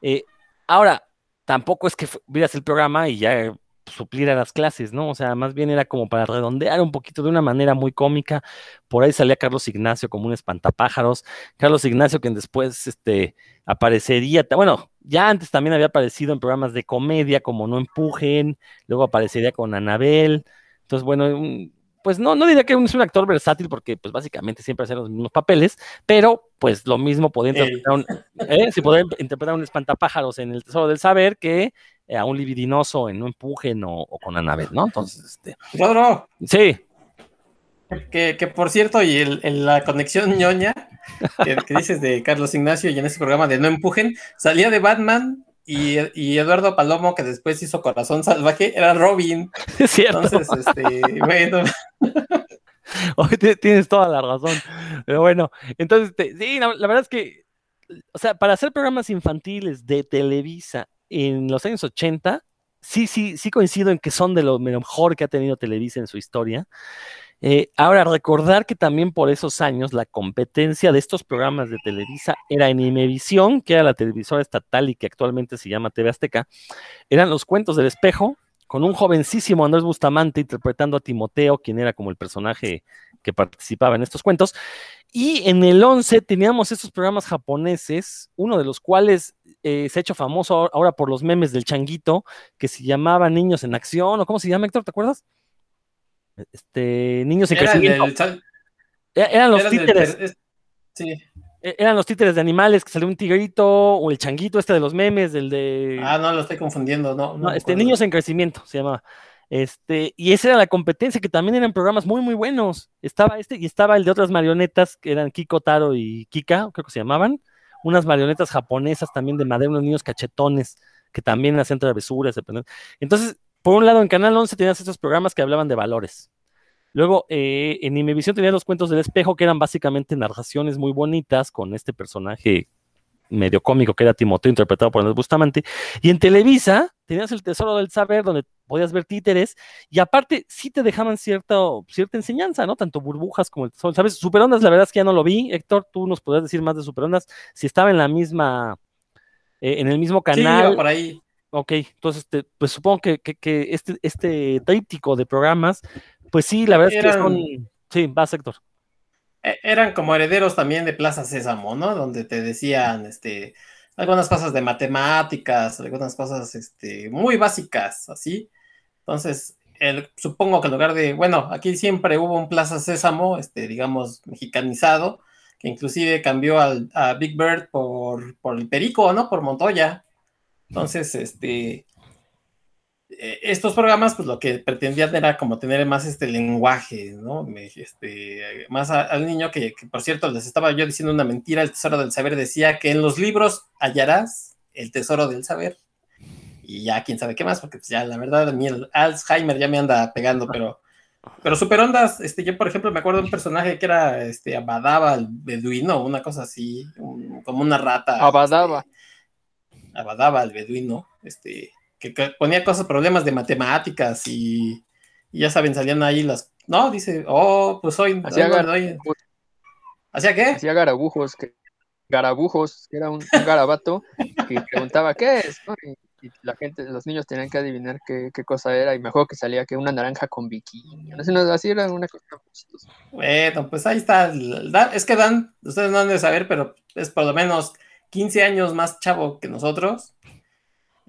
Eh, ahora, tampoco es que vieras el programa y ya suplir a las clases, ¿no? O sea, más bien era como para redondear un poquito de una manera muy cómica. Por ahí salía Carlos Ignacio como un espantapájaros. Carlos Ignacio, que después este, aparecería, bueno, ya antes también había aparecido en programas de comedia como No Empujen, luego aparecería con Anabel. Entonces, bueno, un, pues no, no diría que es un actor versátil porque pues básicamente siempre hacía los mismos papeles, pero pues lo mismo podía interpretar un, ¿eh? si podía interpretar un espantapájaros en El Tesoro del Saber que a un libidinoso en No Empujen o, o con Anabel, ¿no? Entonces, este... Rodro. Sí. Que, que por cierto, y el, el, la conexión ñoña que, que, dices de Carlos Ignacio y en ese programa de No Empujen, salía de Batman y, y, Eduardo Palomo, que después hizo Corazón Salvaje, era Robin. Es cierto. Entonces, este, bueno. Hoy tienes toda la razón. Pero bueno, entonces, te, sí, la, la, verdad es que, o sea, para hacer programas infantiles de Televisa en los años 80, sí, sí, sí coincido en que son de lo mejor que ha tenido Televisa en su historia. Eh, ahora, recordar que también por esos años la competencia de estos programas de Televisa era en Imevisión, que era la televisora estatal y que actualmente se llama TV Azteca, eran los cuentos del espejo, con un jovencísimo Andrés Bustamante interpretando a Timoteo, quien era como el personaje que participaba en estos cuentos. Y en el 11 teníamos estos programas japoneses, uno de los cuales eh, se ha hecho famoso ahora por los memes del changuito, que se llamaba Niños en Acción, o cómo se llama, Héctor, ¿te acuerdas? Este, niños en Era crecimiento. del- Eran los era títeres. sí. E- Eran los títeres de animales, que salió un tigrito, o el changuito este de los memes, del de... Ah, no, lo estoy confundiendo, no. no este. Niños en Crecimiento, se llamaba. Este, y esa era la competencia, que también eran programas muy, muy buenos. Estaba este y estaba el de otras marionetas, que eran Kiko, Taro y Kika, creo que se llamaban. Unas marionetas japonesas también de madera, unos niños cachetones, que también hacían travesuras. Entonces, por un lado, en Canal 11 tenías estos programas que hablaban de valores. Luego, eh, en Imevisión tenías los cuentos del espejo, que eran básicamente narraciones muy bonitas con este personaje medio cómico que era Timoteo, interpretado por Andrés Bustamante. Y en Televisa tenías el Tesoro del Saber, donde podías ver títeres, y aparte sí te dejaban cierta, cierta enseñanza, ¿no? Tanto burbujas como el Tesoro, ¿sabes? Superondas, la verdad es que ya no lo vi. Héctor, tú nos podrías decir más de Superondas, si estaba en la misma, eh, en el mismo Sí, canal. iba por ahí. Ok, entonces te- pues supongo que, que, que este, este tríptico de programas, pues sí, la verdad es que son. Sí, vas, Héctor. Eh, Eran como herederos también de Plaza Sésamo, ¿no? Donde te decían, este, algunas cosas de matemáticas, algunas cosas, este, muy básicas, así. Entonces, el- supongo que en lugar de, bueno, aquí siempre hubo un Plaza Sésamo, este, digamos, mexicanizado, que inclusive cambió al, a Big Bird por, por el Perico, ¿no? Por Montoya. Entonces, este, estos programas, pues lo que pretendían era como tener más este lenguaje, ¿no? Este, más a- al niño que, que, por cierto, les estaba yo diciendo una mentira, el tesoro del saber decía que en los libros hallarás el tesoro del saber. Y ya quién sabe qué más, porque pues ya la verdad a mí el Alzheimer ya me anda pegando, pero pero super ondas, este, yo por ejemplo me acuerdo de un personaje que era este Abadaba, el beduino, una cosa así, un- como una rata. Abadaba. este, Abadaba, el beduino, este, que, ponía cosas, problemas de matemáticas y, ya saben, salían ahí las. No, dice, oh, pues hoy. Hacía, ¿Hacía qué? Hacía garabujos, que, garabujos, que era un, garabato que preguntaba qué es, y, la gente, los niños tenían que adivinar qué, cosa era, y me acuerdo que salía que una naranja con bikini, no sé, no, así era una cosa Bueno, pues ahí está, es que Dan, ustedes no han de saber, pero es por lo menos 15 años más chavo que nosotros,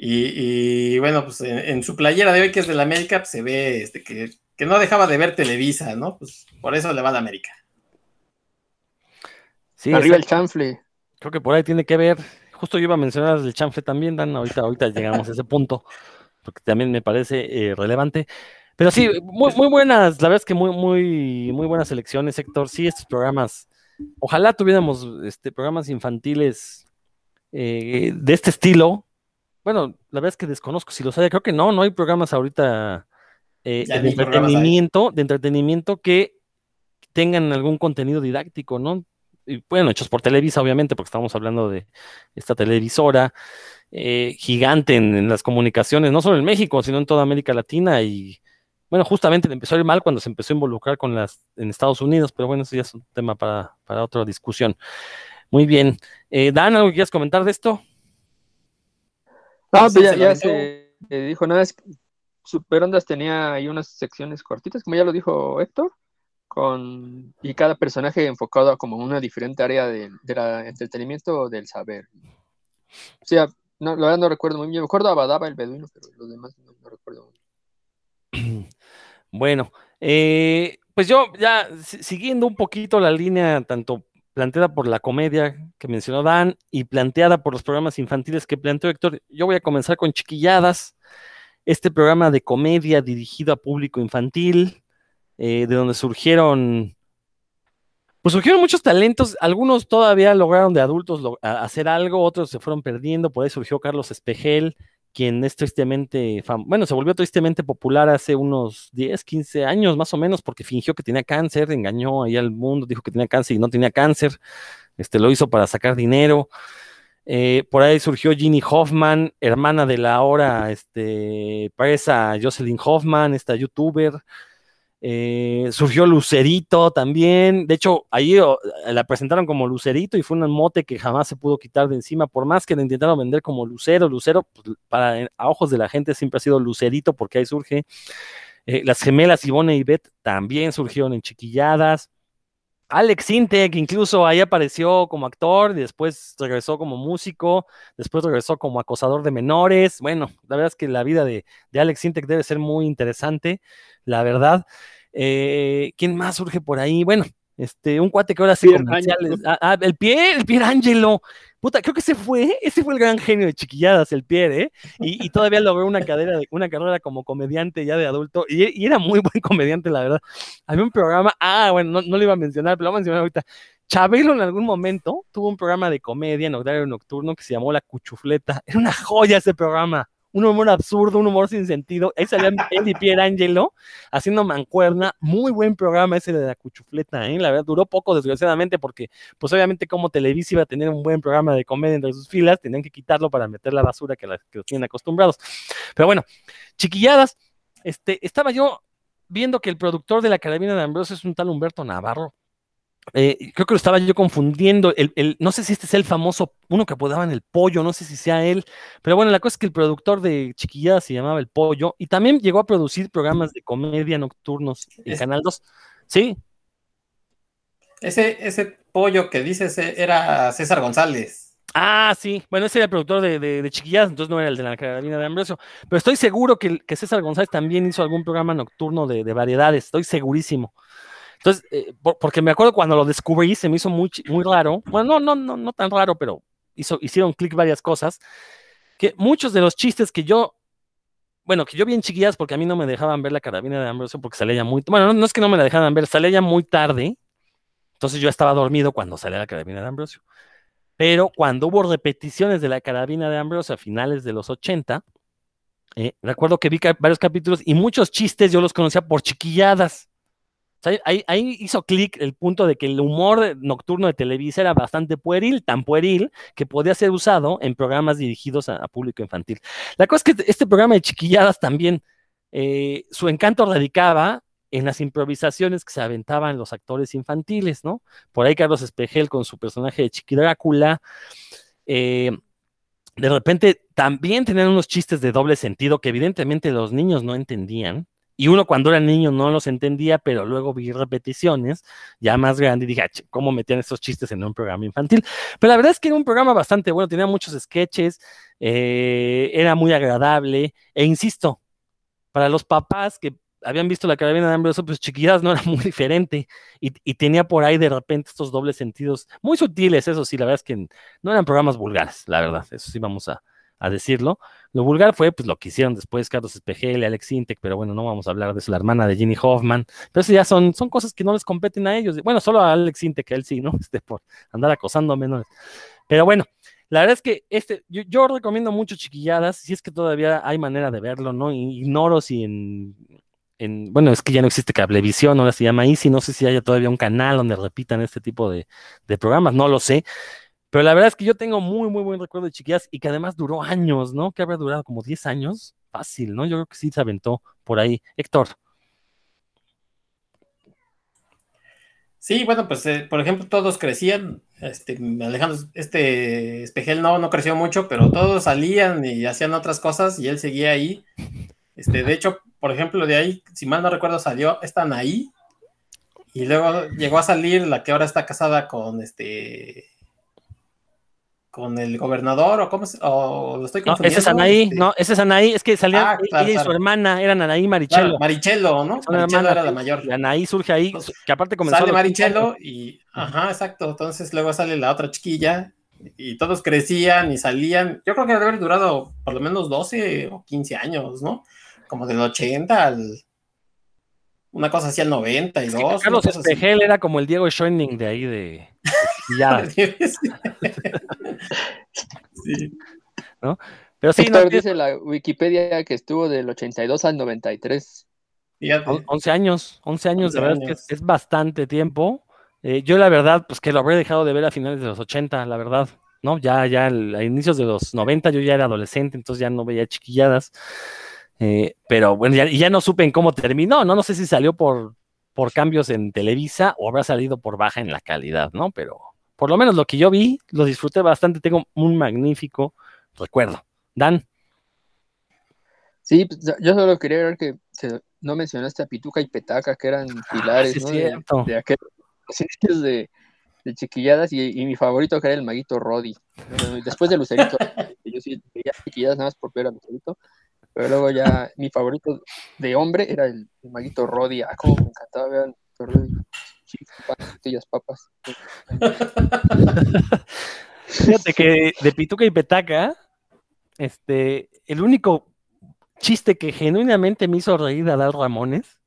y, bueno, pues en, su playera de hoy, que es de la América, pues, se ve este, que, que, no dejaba de ver Televisa, ¿no? Pues por eso le va a la América. Sí, Arriba el chanfle. Creo que por ahí tiene que ver. Justo yo iba a mencionar el chanfle también, Dan. Ahorita, ahorita llegamos a ese punto, porque también me parece eh, relevante. Pero sí, muy, muy buenas, la verdad es que muy, muy, muy buenas elecciones, Héctor. Sí, estos programas, ojalá tuviéramos este, programas infantiles eh, de este estilo, bueno, la verdad es que desconozco si los hay, creo que no, no hay programas ahorita eh, de entretenimiento, de entretenimiento que tengan algún contenido didáctico, ¿no? Y, bueno, hechos por Televisa, obviamente, porque estamos hablando de esta televisora eh, gigante en, las comunicaciones, no solo en México, sino en toda América Latina. Y bueno, justamente empezó a ir mal cuando se empezó a involucrar con las en Estados Unidos, pero bueno, eso ya es un tema para, otra discusión. Muy bien. Eh, Dan, ¿algo que quieras comentar de esto? Ah, pues ya, se dijo nada, es Super Ondas tenía ahí unas secciones cortitas, como ya lo dijo Héctor, con y cada personaje enfocado a como una diferente área del de entretenimiento o del saber. O sea, no, la verdad no recuerdo muy bien, me acuerdo a Badaba el Beduino, pero los demás no, recuerdo muy Bueno, eh, pues yo ya siguiendo un poquito la línea tanto planteada por la comedia que mencionó Dan y planteada por los programas infantiles que planteó Héctor. Yo voy a comenzar con Chiquilladas, este programa de comedia dirigido a público infantil, eh, de donde surgieron, pues surgieron muchos talentos, algunos todavía lograron de adultos hacer algo, otros se fueron perdiendo, por ahí surgió Carlos Espejel, quien es tristemente, bueno, se volvió tristemente popular hace unos 10, 15 años más o menos, porque fingió que tenía cáncer, engañó ahí al mundo, dijo que tenía cáncer y no tenía cáncer, este, lo hizo para sacar dinero. Eh, por ahí surgió Ginny Hoffman, hermana de la ahora este, presa Jocelyn Hoffman, esta youtuber. Eh, surgió Lucerito también. De hecho, ahí la presentaron como Lucerito y fue un mote que jamás se pudo quitar de encima. Por más que la intentaron vender como Lucero, Lucero, pues, para a ojos de la gente siempre ha sido Lucerito porque ahí surge. Eh, las gemelas Ivone y Beth también surgieron en chiquilladas. Alex Sintek incluso ahí apareció como actor, después regresó como músico, después regresó como acosador de menores. Bueno, la verdad es que la vida de, de Alex Sintek debe ser muy interesante la verdad. Eh, ¿Quién más surge por ahí? Bueno, este, un cuate que ahora sí ah, ah, el Pierre, el Pierre Angelo. Puta, creo que ese fue, ese fue el gran genio de chiquilladas, el Pierre, ¿eh? Y, todavía logró una carrera, una carrera como comediante ya de adulto, y, era muy buen comediante, la verdad. Había un programa, ah, bueno, no, no lo iba a mencionar, pero lo voy a mencionar ahorita. Chabelo en algún momento tuvo un programa de comedia en horario nocturno que se llamó La Cuchufleta. Era una joya ese programa un humor absurdo, un humor sin sentido. Ahí salía él y Pierangelo haciendo mancuerna. Muy buen programa ese de la cuchufleta, ¿eh? La verdad, duró poco, desgraciadamente, porque, pues obviamente, como Televisa iba a tener un buen programa de comedia entre sus filas, tenían que quitarlo para meter la basura que, la, que los tienen acostumbrados. Pero bueno, chiquilladas, este, estaba yo viendo que el productor de la Carabina de Ambrosio es un tal Humberto Navarro. Eh, creo que lo estaba yo confundiendo. El, no sé si este es el famoso, uno que apodaban el pollo, no sé si sea él, pero bueno, la cosa es que el productor de Chiquillada se llamaba El Pollo y también llegó a producir programas de comedia nocturnos en Canal 2. Sí. Ese, ese pollo que dices eh, era César González. Ah, sí. Bueno, ese era el productor de, de, Chiquilladas, entonces no era el de la Carolina de Ambrosio. Pero estoy seguro que, que César González también hizo algún programa nocturno de, de variedades, estoy segurísimo. Entonces, eh, porque me acuerdo cuando lo descubrí, se me hizo muy, muy raro. Bueno, no, no, no, no tan raro, pero hizo, hicieron clic varias cosas. Que muchos de los chistes que yo, bueno, que yo vi en chiquillas porque a mí no me dejaban ver la carabina de Ambrosio porque salía ya muy, bueno, no, es que no me la dejaban ver, salía ya muy tarde. Entonces yo estaba dormido cuando salía la carabina de Ambrosio. Pero cuando hubo repeticiones de la carabina de Ambrosio a finales de los 80, eh, recuerdo que vi varios capítulos y muchos chistes yo los conocía por chiquilladas. Ahí, hizo clic el punto de que el humor nocturno de Televisa era bastante pueril, tan pueril que podía ser usado en programas dirigidos a, público infantil. La cosa es que este programa de chiquilladas también, eh, su encanto radicaba en las improvisaciones que se aventaban los actores infantiles, ¿no? Por ahí Carlos Espejel con su personaje de Chiqui Drácula. Eh, de repente también tenían unos chistes de doble sentido que evidentemente los niños no entendían. Y uno cuando era niño no los entendía, pero luego vi repeticiones ya más grande y dije, ¿cómo metían estos chistes en un programa infantil? Pero la verdad es que era un programa bastante bueno, tenía muchos sketches, eh, era muy agradable, e insisto, para los papás que habían visto la carabina de Ambrosio, pues chiquillas no era muy diferente y, tenía por ahí de repente estos dobles sentidos muy sutiles, eso sí, la verdad es que no eran programas vulgares, la verdad, eso sí vamos a, decirlo. Lo vulgar fue pues lo que hicieron después Carlos Espejel y Alex Intec, pero bueno, no vamos a hablar de eso, la hermana de Ginny Hoffman, pero eso ya son, son cosas que no les competen a ellos, bueno, solo a Alex Intec, él sí, ¿no? Este, por andar acosando a menores. Pero bueno, la verdad es que este, yo, recomiendo mucho chiquilladas, si es que todavía hay manera de verlo, ¿no? Ignoro si en bueno, es que ya no existe cablevisión, ahora se llama Easy, no sé si haya todavía un canal donde repitan este tipo de, programas, no lo sé, pero la verdad es que yo tengo muy, muy buen recuerdo de chiquillas y que además duró años, ¿no? Que habría durado como 10 años, fácil, ¿no? Yo creo que sí se aventó por ahí. Héctor. Sí, bueno, pues eh, por ejemplo todos crecían, este, Alejandro, este Espejel no, no creció mucho, pero todos salían y hacían otras cosas y él seguía ahí. Este, de hecho, por ejemplo, de ahí, si mal no recuerdo, salió esta ahí y luego llegó a salir la que ahora está casada con este con el gobernador o cómo se, o lo estoy confundiendo. No, ese es Anaí, este no, ese es Anaí, es que salía ah, ella y su hermana, eran Anaí y Marichelo. Marichelo, ¿no? Marichelo era la mayor. Y Anaí surge ahí, que aparte comenzó. Sale Marichelo y, ajá, exacto, entonces luego sale la otra chiquilla y todos crecían y salían. Yo creo que debe haber durado por lo menos 12 o 15 años, ¿no? como del 80 al. Una cosa así al 92. Carlos Espejel era como el Diego Schoening de ahí de. ya. sí. ¿No? Pero sí, no, dice la Wikipedia que estuvo del 82 al 93. 11 años, 11 años, de verdad es que es, bastante tiempo. Eh, yo la verdad, pues que lo habré dejado de ver a finales de los 80, la verdad, ¿no? Ya, ya a inicios de los 90 yo ya era adolescente, entonces ya no veía chiquilladas. Eh, pero bueno, ya, ya no supe en cómo terminó, ¿no? No sé si salió por, por cambios en Televisa o habrá salido por baja en la calidad, ¿no? Pero por lo menos lo que yo vi, lo disfruté bastante, tengo un magnífico recuerdo. Dan. Sí, pues, yo solo quería ver que no mencionaste a Pituca y Petaca, que eran ah, pilares ¿no? de, aquellos inicios de, chiquilladas, y, mi favorito que era el maguito Roddy. Después de Lucerito, yo sí veía chiquilladas nada más por ver a Lucerito, pero luego ya mi favorito de hombre era el, maguito Roddy. Ah, como me encantaba ver al Roddy. Papas. Fíjate que de Pituca y Petaca, este, el único chiste que genuinamente me hizo reír a Dal Ramones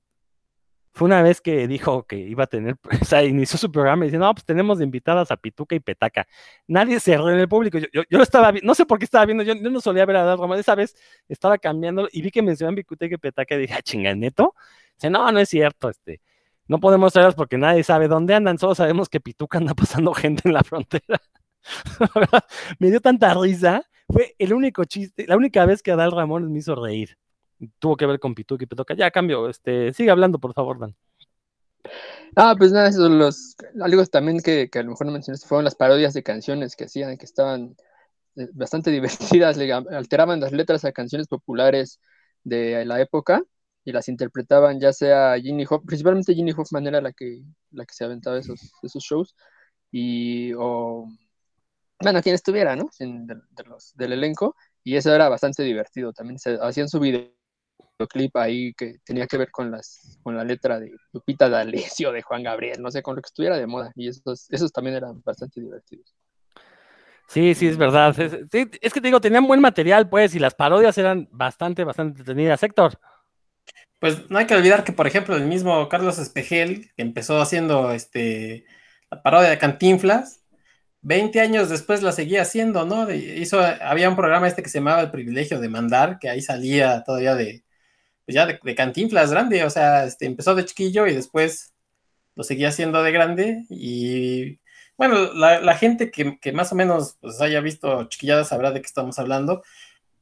fue una vez que dijo que iba a tener, o sea, inició su programa y dice, no, pues tenemos invitadas a Pituca y Petaca. Nadie se rió en el público. Yo, yo, estaba, no sé por qué estaba viendo, yo, no solía ver a Dar Román, esa vez estaba cambiando y vi que mencionaban Pituca y Petaca y dije, ah, chinganeto. Dice, no, no es cierto, este, no podemos traerlas porque nadie sabe dónde andan, solo sabemos que Pituca anda pasando gente en la frontera. me dio tanta risa, fue el único chiste, la única vez que Adal Ramón me hizo reír tuvo que ver con Pituca y Petoca. Ya, cambio, este, sigue hablando, por favor, Dan. Ah, pues nada, esos los, algo también que, a lo mejor no mencionaste fueron las parodias de canciones que hacían, que estaban eh, bastante divertidas, le alteraban las letras a canciones populares de la época y las interpretaban ya sea Ginny Hoffman, principalmente Ginny Hoffman era la que, la que se aventaba esos, esos shows, y o, bueno, quien estuviera, ¿no? los, del elenco, y eso era bastante divertido, también se hacían su video clip ahí que tenía que ver con las con la letra de Lupita D'Alessio de Juan Gabriel, no sé, con lo que estuviera de moda y esos, esos también eran bastante divertidos. Sí, sí, es verdad. Es, es que te digo, tenían buen material, pues, y las parodias eran bastante, bastante entretenidas. Héctor. Pues no hay que olvidar que, por ejemplo, el mismo Carlos Espejel, que empezó haciendo este, la parodia de Cantinflas, 20 años después la seguía haciendo, ¿no? hizo, había un programa este que se llamaba El privilegio de mandar, que ahí salía todavía de, pues ya de, cantinflas grande, o sea, este, empezó de chiquillo y después lo seguía haciendo de grande y bueno, la, gente que, más o menos pues, haya visto chiquilladas sabrá de qué estamos hablando,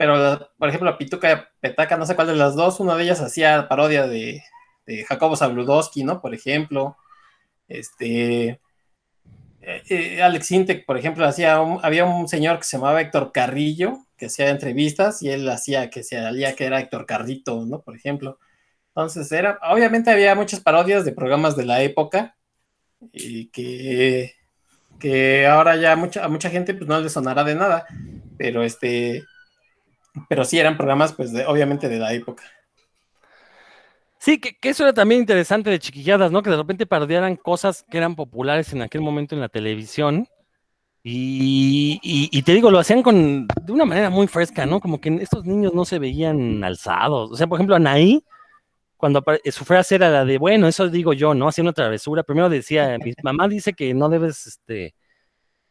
pero por ejemplo la Pituca Petaca, no sé cuál de las dos, una de ellas hacía parodia de, de Jacobo Zabludowski, ¿no? Por ejemplo, este... Eh, eh, Alex Intec, por ejemplo, hacía había un señor que se llamaba Héctor Carrillo, que hacía entrevistas y él hacía que se salía que era Héctor Carrito, ¿no? Por ejemplo. Entonces era, obviamente había muchas parodias de programas de la época y que, que ahora ya mucha, a mucha gente pues no le sonará de nada, pero este, pero sí eran programas pues de, obviamente de la época. Sí, que, eso era también interesante de chiquilladas, ¿no? Que de repente parodiaran cosas que eran populares en aquel momento en la televisión. Y, te digo, lo hacían con de una manera muy fresca, ¿no? Como que estos niños no se veían alzados. O sea, por ejemplo, Anaí, cuando su frase era la de, bueno, eso digo yo, ¿no? Haciendo una travesura. Primero decía, mi mamá dice que no debes, este,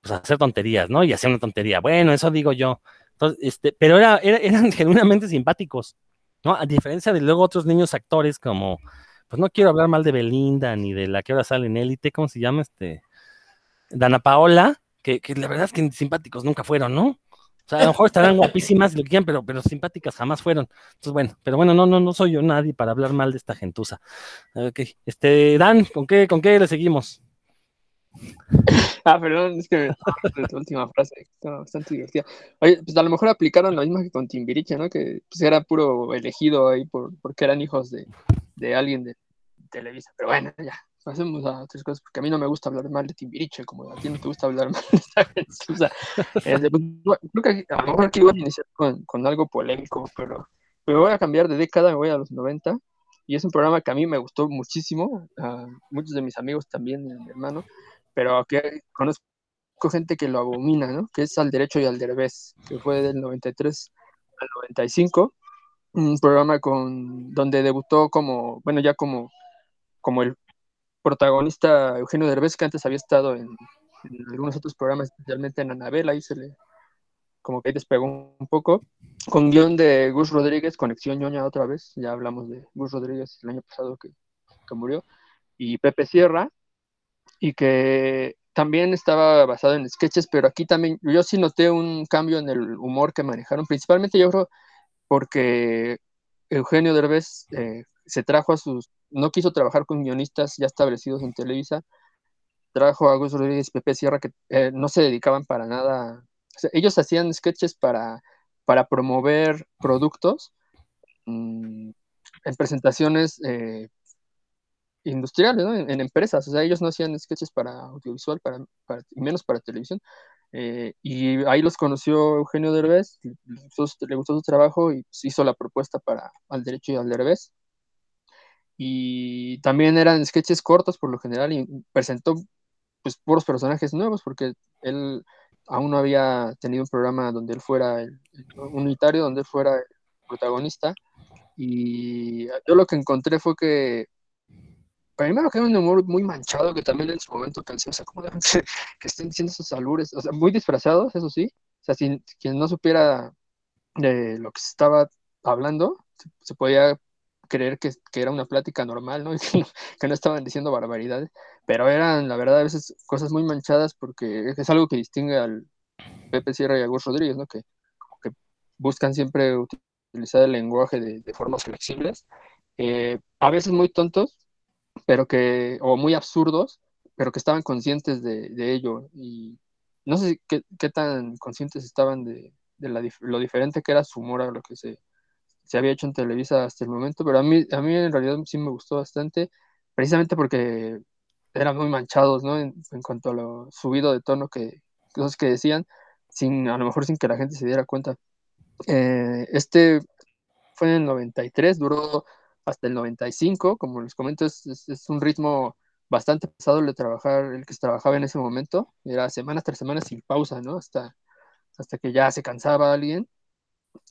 pues, hacer tonterías, ¿no? Y hacer una tontería. Bueno, eso digo yo. Entonces, este, pero era, eran genuinamente simpáticos. ¿no? A diferencia de luego otros niños actores como, pues no quiero hablar mal de Belinda ni de la que ahora sale en Élite, ¿cómo se llama? Este, Dana Paola, que, la verdad es que simpáticos nunca fueron, ¿no? O sea, a lo mejor estarán guapísimas lo que quieran, pero, simpáticas jamás fueron. Entonces, bueno, pero bueno, no, no, no soy yo nadie para hablar mal de esta gentuza. Ok, este, Dan, ¿con qué, con qué le seguimos? Ah, perdón, es que tu última frase está bastante divertida. Oye, pues a lo mejor aplicaron lo mismo que con Timbiriche, ¿no? Que pues era puro elegido ahí por, porque eran hijos de, de alguien de Televisa. Pero bueno, ya, pasemos a otras cosas, porque a mí no me gusta hablar mal de Timbiriche, como a ti no te gusta hablar mal de esta. O sea, este, pues, creo que a lo mejor aquí voy a iniciar con, con algo polémico, pero me voy a cambiar de década, me voy a los 90. Y es un programa que a mí me gustó muchísimo, a muchos de mis amigos también, mi hermano, pero que conozco gente que lo abomina, ¿no? Que es Al Derecho y al Derbez, que fue del 93 al 95, un programa con donde debutó como, bueno, ya como, como el protagonista Eugenio Derbez, que antes había estado en, algunos otros programas, especialmente en Anabela, ahí se le, como que despegó un poco, con guion de Gus Rodríguez, Conexión ñoña otra vez, ya hablamos de Gus Rodríguez el año pasado que, que murió, y Pepe Sierra, y que también estaba basado en sketches, pero aquí también yo sí noté un cambio en el humor que manejaron, principalmente yo creo porque Eugenio Derbez eh, se trajo a sus, no quiso trabajar con guionistas ya establecidos en Televisa, trajo a Gus Rodríguez y Pepe Sierra que eh, no se dedicaban para nada, ellos hacían sketches para, para promover productos mm, en presentaciones eh, industriales, ¿no? en, empresas. O sea, ellos no hacían sketches para audiovisual, para, y menos para televisión. Eh, y ahí los conoció Eugenio Derbez, le gustó, su trabajo y pues, hizo la propuesta para Al Derecho y Al Derbez. Y también eran sketches cortos por lo general y presentó pues puros personajes nuevos porque él aún no había tenido un programa donde él fuera el, unitario, donde él fuera el protagonista. Y yo lo que encontré fue que primero que era un humor muy manchado, que también en su momento pensé, o sea, ¿cómo deben que estén diciendo esos albures? O sea, muy disfrazados, eso sí. O sea, si quien no supiera de lo que se estaba hablando, se, podía creer que, que, era una plática normal, ¿no? que, no estaban diciendo barbaridades, pero eran, la verdad, a veces cosas muy manchadas porque es algo que distingue al Pepe Sierra y a Gus Rodríguez, ¿no? Que, que buscan siempre utilizar el lenguaje de, formas flexibles, eh, a veces muy tontos, pero que, o muy absurdos, pero que estaban conscientes de, de ello. Y no sé qué, qué tan conscientes estaban de, de lo diferente que era su humor a lo que se, se, había hecho en Televisa hasta el momento, pero a mí, a mí en realidad sí me gustó bastante, precisamente porque eran muy manchados, ¿no? En, en cuanto a lo subido de tono que cosas que decían, sin, a lo mejor sin que la gente se diera cuenta. Eh, este fue en el 93, duró hasta el 95, como les comento, es, es, un ritmo bastante pesado el de trabajar, el que se trabajaba en ese momento, era semanas tras semanas sin pausa, ¿no? Hasta, hasta que ya se cansaba alguien.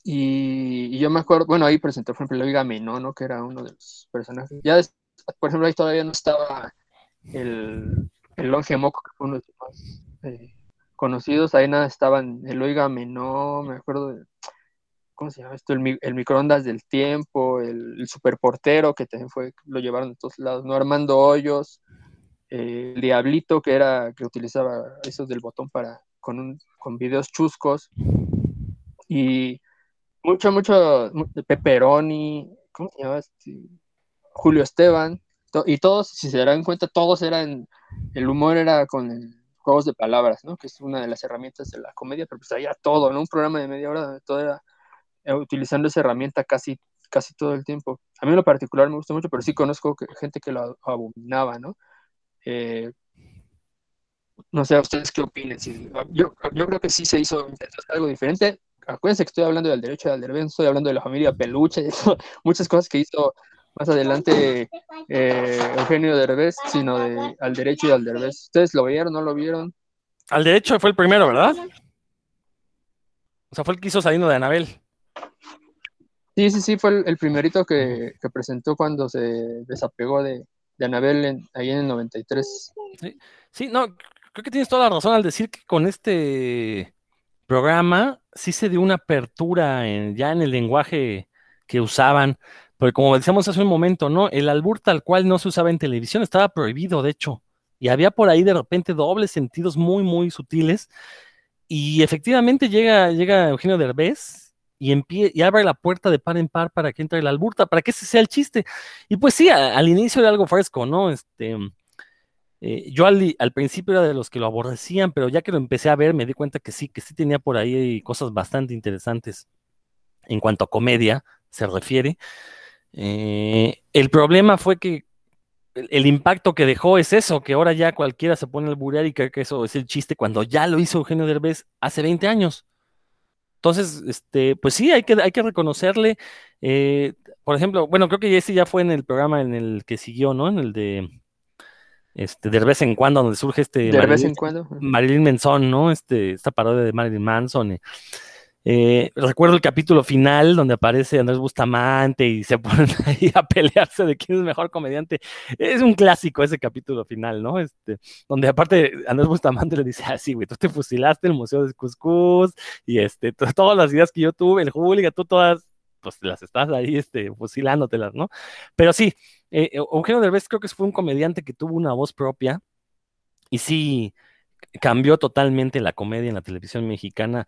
Y, yo me acuerdo, bueno, ahí presentó, por ejemplo, la Viga ¿no? Que era uno de los personajes. Ya, por ejemplo, ahí todavía no estaba el, el Longe Moco, que fue uno de los más eh, conocidos. Ahí nada estaban el Oiga no me acuerdo de ¿cómo se llama esto? El, microondas del tiempo, el, superportero, que también fue, lo llevaron a todos lados, ¿no? Armando Hoyos, eh, el Diablito, que era que utilizaba eso del botón para con, un, con videos chuscos, y mucho, mucho, Pepperoni, ¿cómo se llama? Este? Julio Esteban, y todos, si se darán cuenta, todos eran, el humor era con juegos de palabras, ¿no? Que es una de las herramientas de la comedia, pero pues había todo, ¿no? Un programa de media hora todo era utilizando esa herramienta casi, casi todo el tiempo. A mí en lo particular me gusta mucho, pero sí conozco gente que lo abominaba, ¿no? Eh, no sé, ¿ustedes qué opinen? yo, yo creo que sí se hizo algo diferente. Acuérdense que estoy hablando del derecho de Alderbén, estoy hablando de la familia Peluche, muchas cosas que hizo más adelante eh, Eugenio Derbez, sino de al derecho y al Derbez. ¿Ustedes lo vieron, no lo vieron? Al derecho fue el primero, ¿verdad? O sea, fue el que hizo saliendo de Anabel. Sí, sí, sí, fue el, primerito que, presentó cuando se desapegó de, Anabel ahí en el 93. Sí, sí, no, creo que tienes toda la razón al decir que con este programa sí se dio una apertura ya en el lenguaje que usaban. Porque como decíamos hace un momento, ¿no? El albur tal cual no se usaba en televisión, estaba prohibido, de hecho. Y había por ahí de repente dobles sentidos muy, muy sutiles. Y efectivamente llega, llega Eugenio Derbez y, y abre la puerta de par en par para que entre el alburta, para que ese sea el chiste. Y pues sí, al inicio era algo fresco, ¿no? Este, eh, yo al, al, principio era de los que lo aborrecían, pero ya que lo empecé a ver me di cuenta que sí, que sí tenía por ahí cosas bastante interesantes en cuanto a comedia se refiere. Eh, el problema fue que el, impacto que dejó es eso, que ahora ya cualquiera se pone al burear y cree que eso es el chiste cuando ya lo hizo Eugenio Derbez hace 20 años. Entonces, este, pues sí, hay que, hay que reconocerle. Eh, por ejemplo, bueno, creo que ese ya fue en el programa en el que siguió, ¿no? En el de este, de vez en cuando, donde surge este de vez en cuando. Marilyn Manson, ¿no? Este, esta parodia de Marilyn Manson. Eh, eh, recuerdo el capítulo final donde aparece Andrés Bustamante y se ponen ahí a pelearse de quién es mejor comediante. Es un clásico ese capítulo final, ¿no? Este, donde aparte Andrés Bustamante le dice así, ah, güey, tú te fusilaste el Museo de Cuscús y este, todas las ideas que yo tuve, el Juliga, tú todas, pues las estás ahí este, fusilándotelas, ¿no? Pero sí, eh, Eugenio Derbez creo que fue un comediante que tuvo una voz propia y sí cambió totalmente la comedia en la televisión mexicana.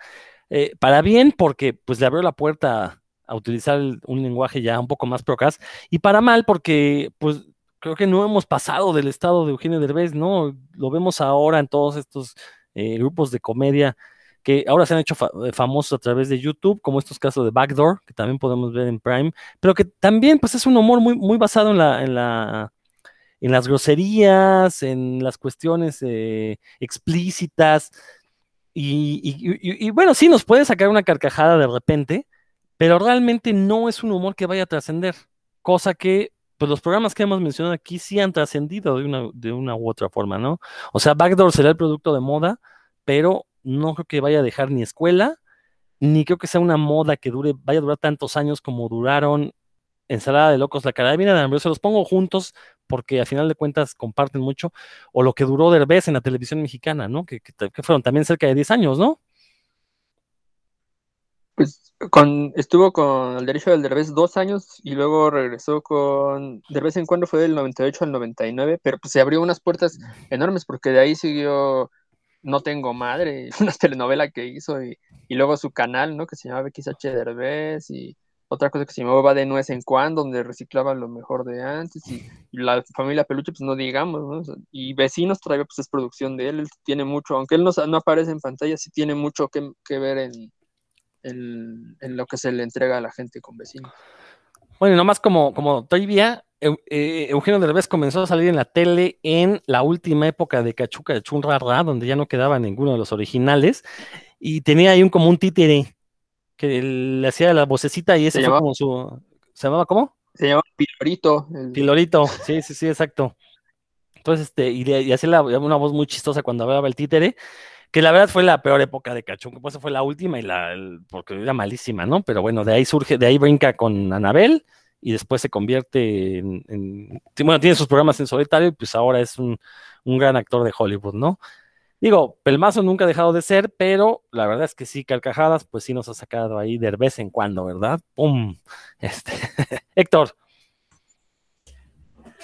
Eh, para bien, porque pues le abrió la puerta a utilizar un lenguaje ya un poco más procas, y para mal, porque pues creo que no hemos pasado del estado de Eugenio Derbez, ¿no? Lo vemos ahora en todos estos eh, grupos de comedia que ahora se han hecho eh, famosos a través de YouTube, como estos casos de Backdoor, que también podemos ver en Prime, pero que también pues es un humor muy, muy basado en la, en la en las groserías, en las cuestiones explícitas, y, bueno, sí, nos puede sacar una carcajada de repente, pero realmente no es un humor que vaya a trascender, cosa que pues los programas que hemos mencionado aquí sí han trascendido de una, u otra forma, ¿no? O sea, Backdoor será el producto de moda, pero no creo que vaya a dejar ni escuela, ni creo que sea una moda que dure, vaya a durar tantos años como duraron Ensalada de Locos, La Carabina de Hambre, se los pongo juntos porque a final de cuentas comparten mucho, o lo que duró Derbez en la televisión mexicana, ¿no? Que, fueron también cerca de 10 años, ¿no? Pues con, estuvo con el derecho del Derbez dos años y luego regresó con, de vez en cuando fue del 98 al 99, pero pues se abrió unas puertas enormes porque de ahí siguió No Tengo Madre, una telenovela que hizo y, y luego su canal, ¿no? Que se llamaba XH Derbez y otra cosa que se llamaba de nuez en cuando, donde reciclaba lo mejor de antes, y, la familia Peluche, pues no digamos, ¿no? y Vecinos todavía pues es producción de él, él tiene mucho, aunque él no, aparece en pantalla, sí tiene mucho que, ver en, lo que se le entrega a la gente con Vecinos. Bueno, nomás como, como trivia, eh, Eugenio Derbez comenzó a salir en la tele en la última época de Cachuca de Chunrarra, donde ya no quedaba ninguno de los originales, y tenía ahí un como un títere que le hacía la vocecita y ese fue como su. ¿Se llamaba cómo? Se llamaba Pilorito. Pilorito, sí, sí, sí, exacto. Entonces, este, y, hacía una voz muy chistosa cuando hablaba el títere, que la verdad fue la peor época de Cachón, que pues fue la última y la, porque era malísima, ¿no? Pero bueno, de ahí surge, de ahí brinca con Anabel y después se convierte en, bueno, tiene sus programas en solitario y pues ahora es un, un gran actor de Hollywood, ¿no? Digo, Pelmazo nunca ha dejado de ser, pero la verdad es que sí, carcajadas, pues sí nos ha sacado ahí de vez en cuando, ¿verdad? ¡Pum! Este, Héctor.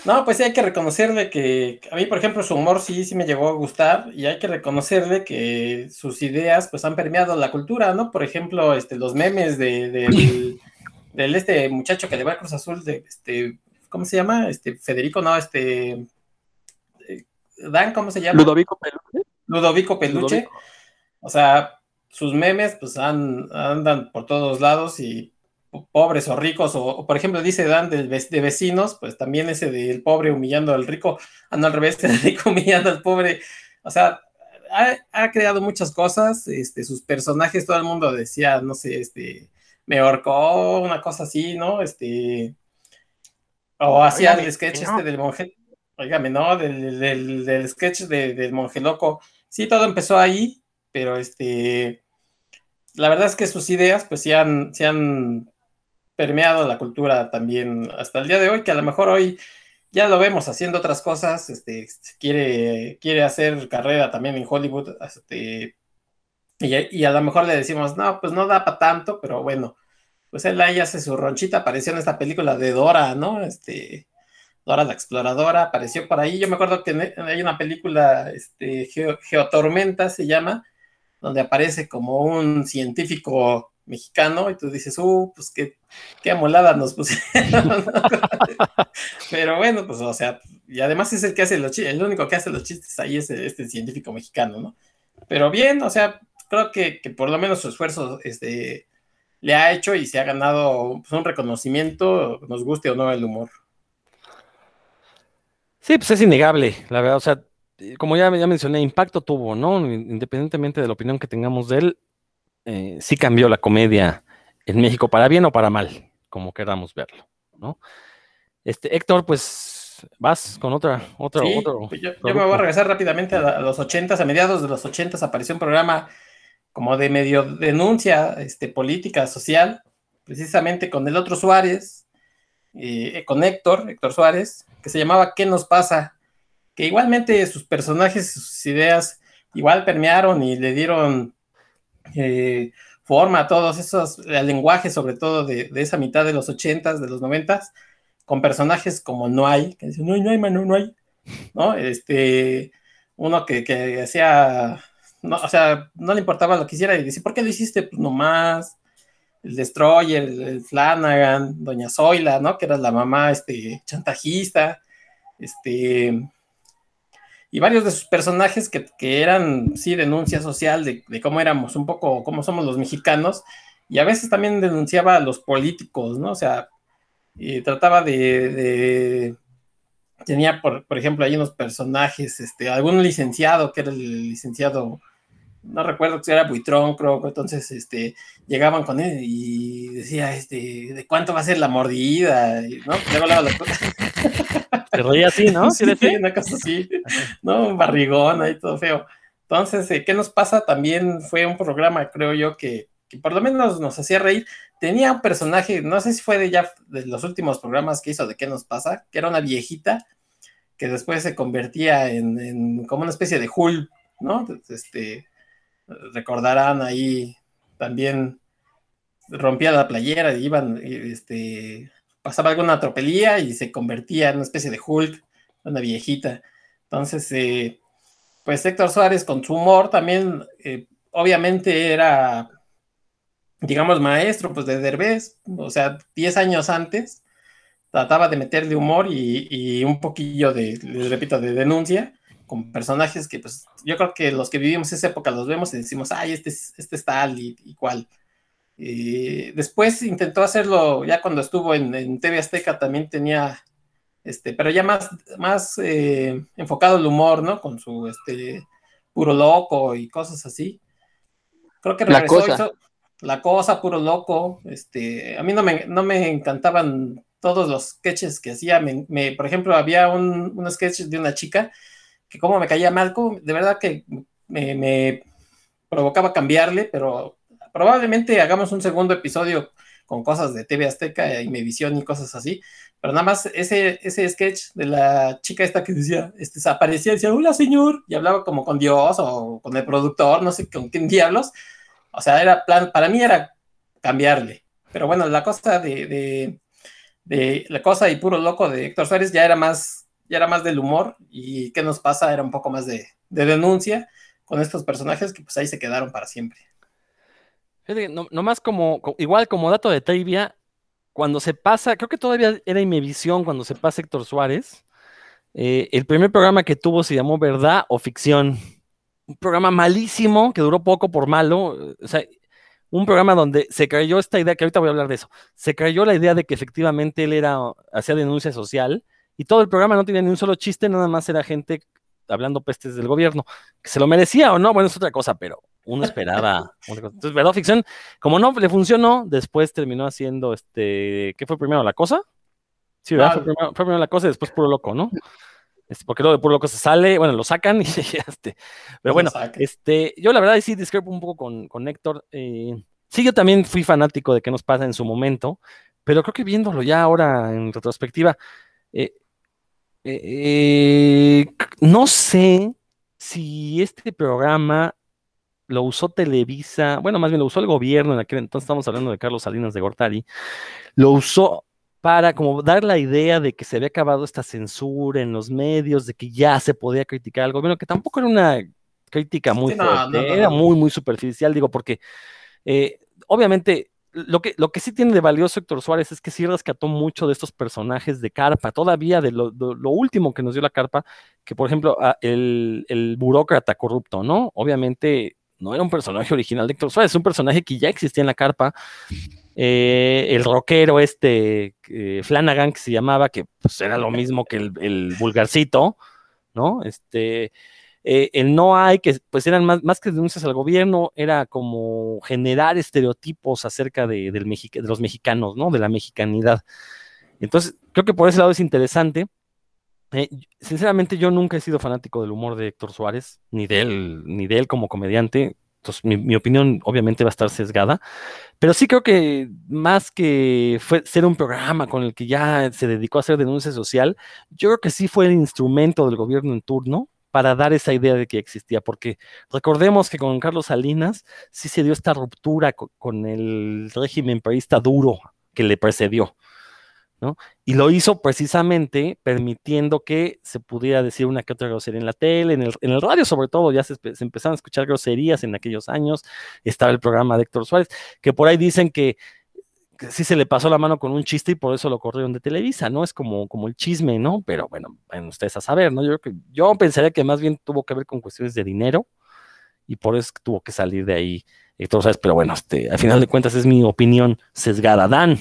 No, pues sí hay que reconocerle que a mí, por ejemplo, su humor sí, sí me llegó a gustar y hay que reconocerle que sus ideas pues han permeado la cultura, ¿no? Por ejemplo, este, los memes de, del, del este muchacho que le va a Cruz Azul, de este, ¿cómo se llama? Este, Federico, no, este, eh, Dan, ¿cómo se llama? Ludovico Peluche. Ludovico Peluche. Ludovico. O sea, sus memes pues andan por todos lados y po- pobres o ricos, o, o, por ejemplo dice Dan ve- de vecinos, pues también ese del pobre humillando al rico, ah, no al revés, el rico humillando al pobre, o sea, ha, ha creado muchas cosas, este, sus personajes, todo el mundo decía, no sé, este, me ahorcó, una cosa así, ¿no? Este, o hacía el sketch no. este del monje, oígame, ¿no? Del, del, del sketch de- del monje loco, sí, todo empezó ahí, pero este, la verdad es que sus ideas pues sí han, sí han permeado la cultura también hasta el día de hoy, que a lo mejor hoy ya lo vemos haciendo otras cosas, este, quiere, quiere hacer carrera también en Hollywood, este, y, y a lo mejor le decimos, no, pues no da para tanto, pero bueno, pues él ahí hace su ronchita, apareció en esta película de Dora, ¿no? Este, Dora la Exploradora, apareció por ahí, yo me acuerdo que ne- hay una película, este, Geo- Geotormenta se llama, donde aparece como un científico mexicano y tú dices, uh, pues qué, qué amolada nos pusieron. Pero bueno, pues o sea, y además es el que hace los chistes, el único que hace los chistes ahí es este científico mexicano, ¿no? Pero bien, o sea, creo que, que por lo menos su esfuerzo este, le ha hecho y se ha ganado pues, un reconocimiento, nos guste o no el humor. Sí, pues es innegable, la verdad. O sea, como ya, ya mencioné, impacto tuvo, ¿no? Independientemente de la opinión que tengamos de él, eh, sí cambió la comedia en México para bien o para mal, como queramos verlo, ¿no? Este, Héctor, pues vas con otra, otra, Sí, otro. pues yo, me voy a regresar rápidamente a, a los ochentas, a mediados de los ochentas apareció un programa como de medio denuncia este, política, social, precisamente con el otro Suárez, eh, con Héctor, Héctor Suárez, que se llamaba ¿Qué nos pasa? Que igualmente sus personajes, sus ideas, igual permearon y le dieron eh, forma a todos esos, al lenguaje sobre todo de, de esa mitad de los ochentas, de los noventas, con personajes como No hay, que dicen, no hay, no hay, mano, no hay, ¿no? Este, uno que, que hacía, no, o sea, no le importaba lo que hiciera y decía, ¿por qué lo hiciste? Pues nomás, el Destroyer, el, Flanagan, Doña Zoila, ¿no? Que era la mamá, este, chantajista, este, y varios de sus personajes que, que eran, sí, denuncia social de, cómo éramos un poco, cómo somos los mexicanos, y a veces también denunciaba a los políticos, ¿no? O sea, y trataba de, de tenía, por, por, ejemplo, ahí unos personajes, este, algún licenciado, que era el licenciado, no recuerdo si era Buitrón, creo, entonces, este, llegaban con él y decía, este, ¿de cuánto va a ser la mordida? Y, ¿no? Luego, luego, luego, Te reía así, ¿no? Sí, sí, una cosa así, ¿no? Un barrigón ahí todo feo. Entonces, eh, ¿qué nos pasa? También fue un programa, creo yo, que, que, por lo menos nos hacía reír. Tenía un personaje, no sé si fue de ya de los últimos programas que hizo de ¿Qué nos pasa? Que era una viejita que después se convertía en, en como una especie de Hulk, ¿no? Este, recordarán ahí también rompía la playera iban, este, pasaba alguna tropelía y se convertía en una especie de Hulk, una viejita. Entonces, eh, pues Héctor Suárez con su humor también, eh, obviamente era, digamos, maestro pues de Derbez, o sea, 10 años antes, trataba de meterle humor y, un poquillo de, les repito, de denuncia con personajes que pues yo creo que los que vivimos esa época los vemos y decimos, ay, este, este es tal y, y cual. Eh, después intentó hacerlo ya cuando estuvo en, en, TV Azteca también tenía este pero ya más más eh, enfocado el humor no con su este puro loco y cosas así. Creo que regresó la cosa, hizo, la cosa puro loco este a mí no me, no me encantaban todos los sketches que hacía. Me, me, por ejemplo había un, un, sketch de una chica que como me caía mal de verdad que me, provocaba cambiarle pero probablemente hagamos un segundo episodio con cosas de TV Azteca y Mevisión y cosas así, pero nada más ese, ese sketch de la chica esta que decía, este, aparecía y decía, hola señor, y hablaba como con Dios o con el productor, no sé con quién diablos, o sea, era plan, para mí era cambiarle, pero bueno, la cosa de, de La Cosa y Puro Loco de Héctor Suárez ya era más, ya era más del humor y ¿Qué nos pasa? Era un poco más de, de denuncia con estos personajes que pues ahí se quedaron para siempre. No, nomás como, igual como dato de trivia, cuando se pasa, creo que todavía era Imevisión cuando se pasa Héctor Suárez, eh, el primer programa que tuvo se llamó Verdad o Ficción. Un programa malísimo que duró poco por malo. O sea, un programa donde se creyó esta idea, que ahorita voy a hablar de eso, se creyó la idea de que efectivamente él era, hacía denuncia social y todo el programa no tenía ni un solo chiste, nada más era gente hablando pestes del gobierno, que se lo merecía o no, bueno, es otra cosa, pero uno esperaba. Entonces, verdad ficción, como no le funcionó, después terminó haciendo este, ¿qué fue primero? ¿La cosa? Sí, ¿verdad? Fue, primero, la cosa y después puro loco, ¿no? Este, porque luego de puro loco se sale, bueno, lo sacan y este. Pero bueno, este, yo la verdad sí discrepo un poco con, con Héctor. Eh, sí, yo también fui fanático de qué nos pasa en su momento, pero creo que viéndolo ya ahora en retrospectiva, eh, eh, no sé si este programa lo usó Televisa, bueno, más bien lo usó el gobierno en aquel entonces, estamos hablando de Carlos Salinas de Gortari, lo usó para como dar la idea de que se había acabado esta censura en los medios, de que ya se podía criticar al gobierno, que tampoco era una crítica muy fuerte, era muy, muy superficial, digo, porque eh, obviamente lo que, lo que sí tiene de valioso Héctor Suárez es que sí rescató mucho de estos personajes de carpa, todavía de lo, último que nos dio la carpa, que por ejemplo el, el, burócrata corrupto, ¿no? Obviamente no era un personaje original de Héctor Suárez, es un personaje que ya existía en la carpa. Eh, el rockero este eh, Flanagan que se llamaba, que pues, era lo mismo que el, el vulgarcito, ¿no? Este, eh, el no hay, que pues eran más, más que denuncias al gobierno, era como generar estereotipos acerca de, del de los mexicanos, ¿no? De la mexicanidad. Entonces, creo que por ese lado es interesante. Eh, sinceramente, yo nunca he sido fanático del humor de Héctor Suárez, ni de él, ni de él como comediante. Entonces, mi, opinión obviamente va a estar sesgada, pero sí creo que más que fue ser un programa con el que ya se dedicó a hacer denuncia social, yo creo que sí fue el instrumento del gobierno en turno para dar esa idea de que existía, porque recordemos que con Carlos Salinas sí se dio esta ruptura con, el régimen periodista duro que le precedió. ¿no? Y lo hizo precisamente permitiendo que se pudiera decir una que otra grosería en la tele, en el, radio sobre todo, ya se, se, empezaron a escuchar groserías en aquellos años, estaba el programa de Héctor Suárez, que por ahí dicen que sí se le pasó la mano con un chiste y por eso lo corrieron de Televisa, ¿no? Es como, como el chisme, ¿no? Pero bueno, en ustedes a saber, ¿no? Yo, yo pensaría que más bien tuvo que ver con cuestiones de dinero y por eso tuvo que salir de ahí. ¿sabes? Pero bueno, este, al final de cuentas es mi opinión sesgada. Dan.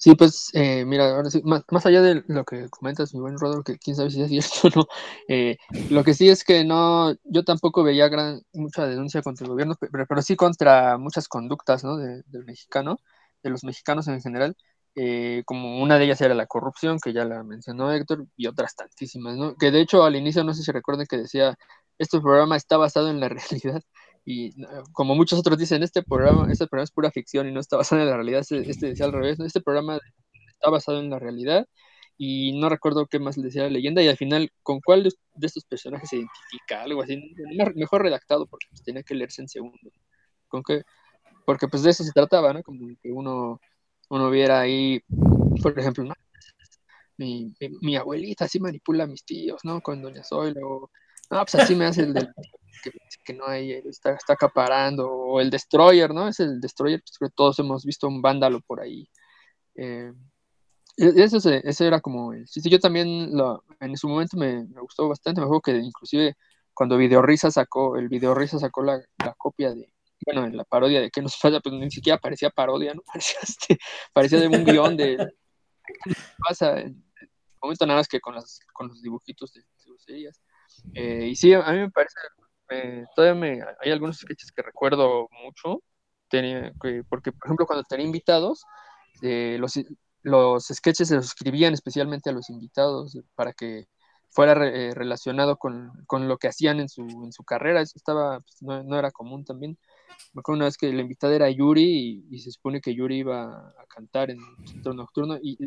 Sí, pues eh, mira, ahora sí, más, allá de lo que comentas, mi buen Rodolfo, que quién sabe si es cierto o no, eh, lo que sí es que no, yo tampoco veía gran, mucha denuncia contra el gobierno, pero, pero sí contra muchas conductas ¿no? del mexicano, de los mexicanos en general, eh, como una de ellas era la corrupción, que ya la mencionó Héctor, y otras tantísimas, ¿no? Que de hecho al inicio, no sé si recuerden que decía, este programa está basado en la realidad, y como muchos otros dicen, este programa, este programa es pura ficción y no está basado en la realidad, este, este decía al revés, este programa está basado en la realidad y no recuerdo qué más le decía la leyenda y al final con cuál de estos personajes se identifica, algo así, mejor redactado porque pues, tenía que leerse en segundo, con qué, porque pues de eso se trataba, ¿no? Como que uno, uno viera ahí, por ejemplo, mi, mi, abuelita así manipula a mis tíos, ¿no? Con Doña Zoila o, no, pues así me hace el del que, no hay, está, está acaparando, o el Destroyer, ¿no? Es el Destroyer, pues todos hemos visto un vándalo por ahí. Eh, eso, ese era como, sí, sí, yo también lo, en su momento me, gustó bastante, me acuerdo que inclusive cuando Videorisa sacó, el Videorisa sacó la, copia de, bueno, en la parodia de que nos pasa, pues ni siquiera parecía parodia, ¿no? Parecía, este, parecía de un guion de, pasa? En el momento nada más que con, las, con los dibujitos de, de eh, y sí, a mí me parece todavía me, hay algunos sketches que recuerdo mucho, tenía, porque por ejemplo cuando tenía invitados, eh, los, los sketches se los escribían especialmente a los invitados para que fuera eh, relacionado con, con, lo que hacían en su, en su carrera, eso estaba, pues, no, era común también. Me acuerdo una vez que la invitada era Yuri y, se supone que Yuri iba a cantar en un centro nocturno y,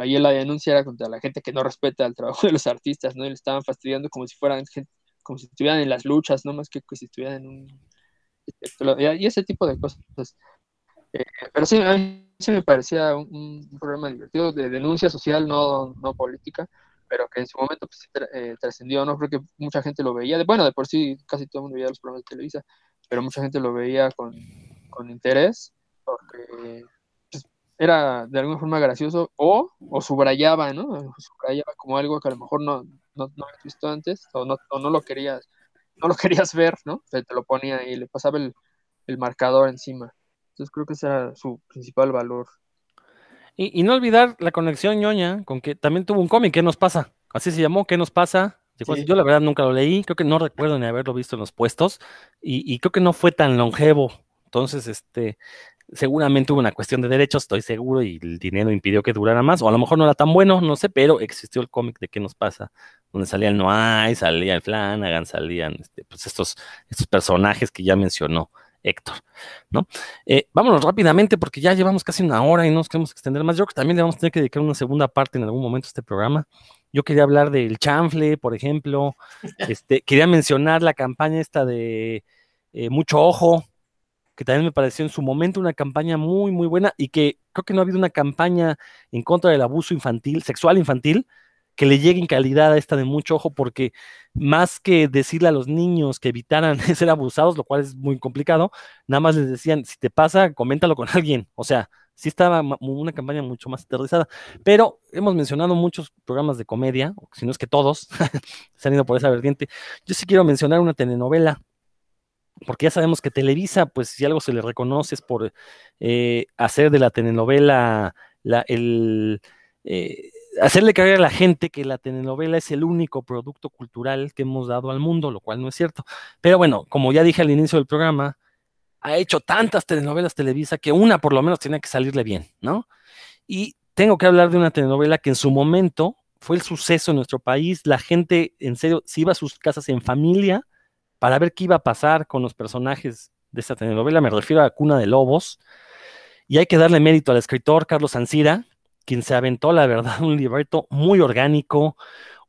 ahí la denuncia era contra la gente que no respeta el trabajo de los artistas, ¿no? Y le estaban fastidiando como si fueran gente, como si estuvieran en las luchas, no más que, si estuvieran en un... Y ese tipo de cosas. Eh, pero sí, a mí sí me parecía un, programa divertido de denuncia social, no, no política, pero que en su momento pues, eh, trascendió, ¿no? Creo que mucha gente lo veía, bueno, de por sí casi todo el mundo veía los programas de Televisa, pero mucha gente lo veía con, con interés, porque pues, era de alguna forma gracioso, o, o subrayaba, ¿no? Subrayaba como algo que a lo mejor no, no, no habías visto antes, o no, o no lo querías, no lo querías ver, ¿no? te lo ponía y le pasaba el, el marcador encima. Entonces creo que ese era su principal valor. Y, no olvidar la conexión ñoña con que también tuvo un cómic, ¿qué nos pasa? Así se llamó, ¿qué nos pasa? Yo la verdad nunca lo leí, creo que no recuerdo ni haberlo visto en los puestos y, creo que no fue tan longevo. Entonces, este, seguramente hubo una cuestión de derechos, estoy seguro, y el dinero impidió que durara más, o a lo mejor no era tan bueno, no sé, pero existió el cómic de qué nos pasa, donde salía el Noai, salía el Flanagan, salían este, pues estos, estos personajes que ya mencionó. Héctor, ¿no? Eh, vámonos rápidamente porque ya llevamos casi una hora y no nos queremos extender más. Yo creo que también le vamos a tener que dedicar una segunda parte en algún momento a este programa. Yo quería hablar del chanfle, por ejemplo. Este, quería mencionar la campaña esta de eh, Mucho Ojo, que también me pareció en su momento una campaña muy, muy buena y que creo que no ha habido una campaña en contra del abuso infantil, sexual infantil, que le llegue en calidad a esta de mucho ojo, porque más que decirle a los niños que evitaran ser abusados, lo cual es muy complicado, nada más les decían, si te pasa, coméntalo con alguien. O sea, sí estaba una campaña mucho más aterrizada, pero hemos mencionado muchos programas de comedia, si no es que todos se han ido por esa vertiente. Yo sí quiero mencionar una telenovela porque ya sabemos que Televisa, pues si algo se le reconoce es por eh, hacer de la telenovela la, el, eh, hacerle creer a la gente que la telenovela es el único producto cultural que hemos dado al mundo, lo cual no es cierto. Pero bueno, como ya dije al inicio del programa, ha hecho tantas telenovelas Televisa que una por lo menos tiene que salirle bien, ¿no? Y tengo que hablar de una telenovela que en su momento fue el suceso en nuestro país. La gente, en serio, se iba a sus casas en familia para ver qué iba a pasar con los personajes de esta telenovela. Me refiero a Cuna de Lobos. Y hay que darle mérito al escritor Carlos Ancira, quien se aventó, la verdad, un libreto muy orgánico,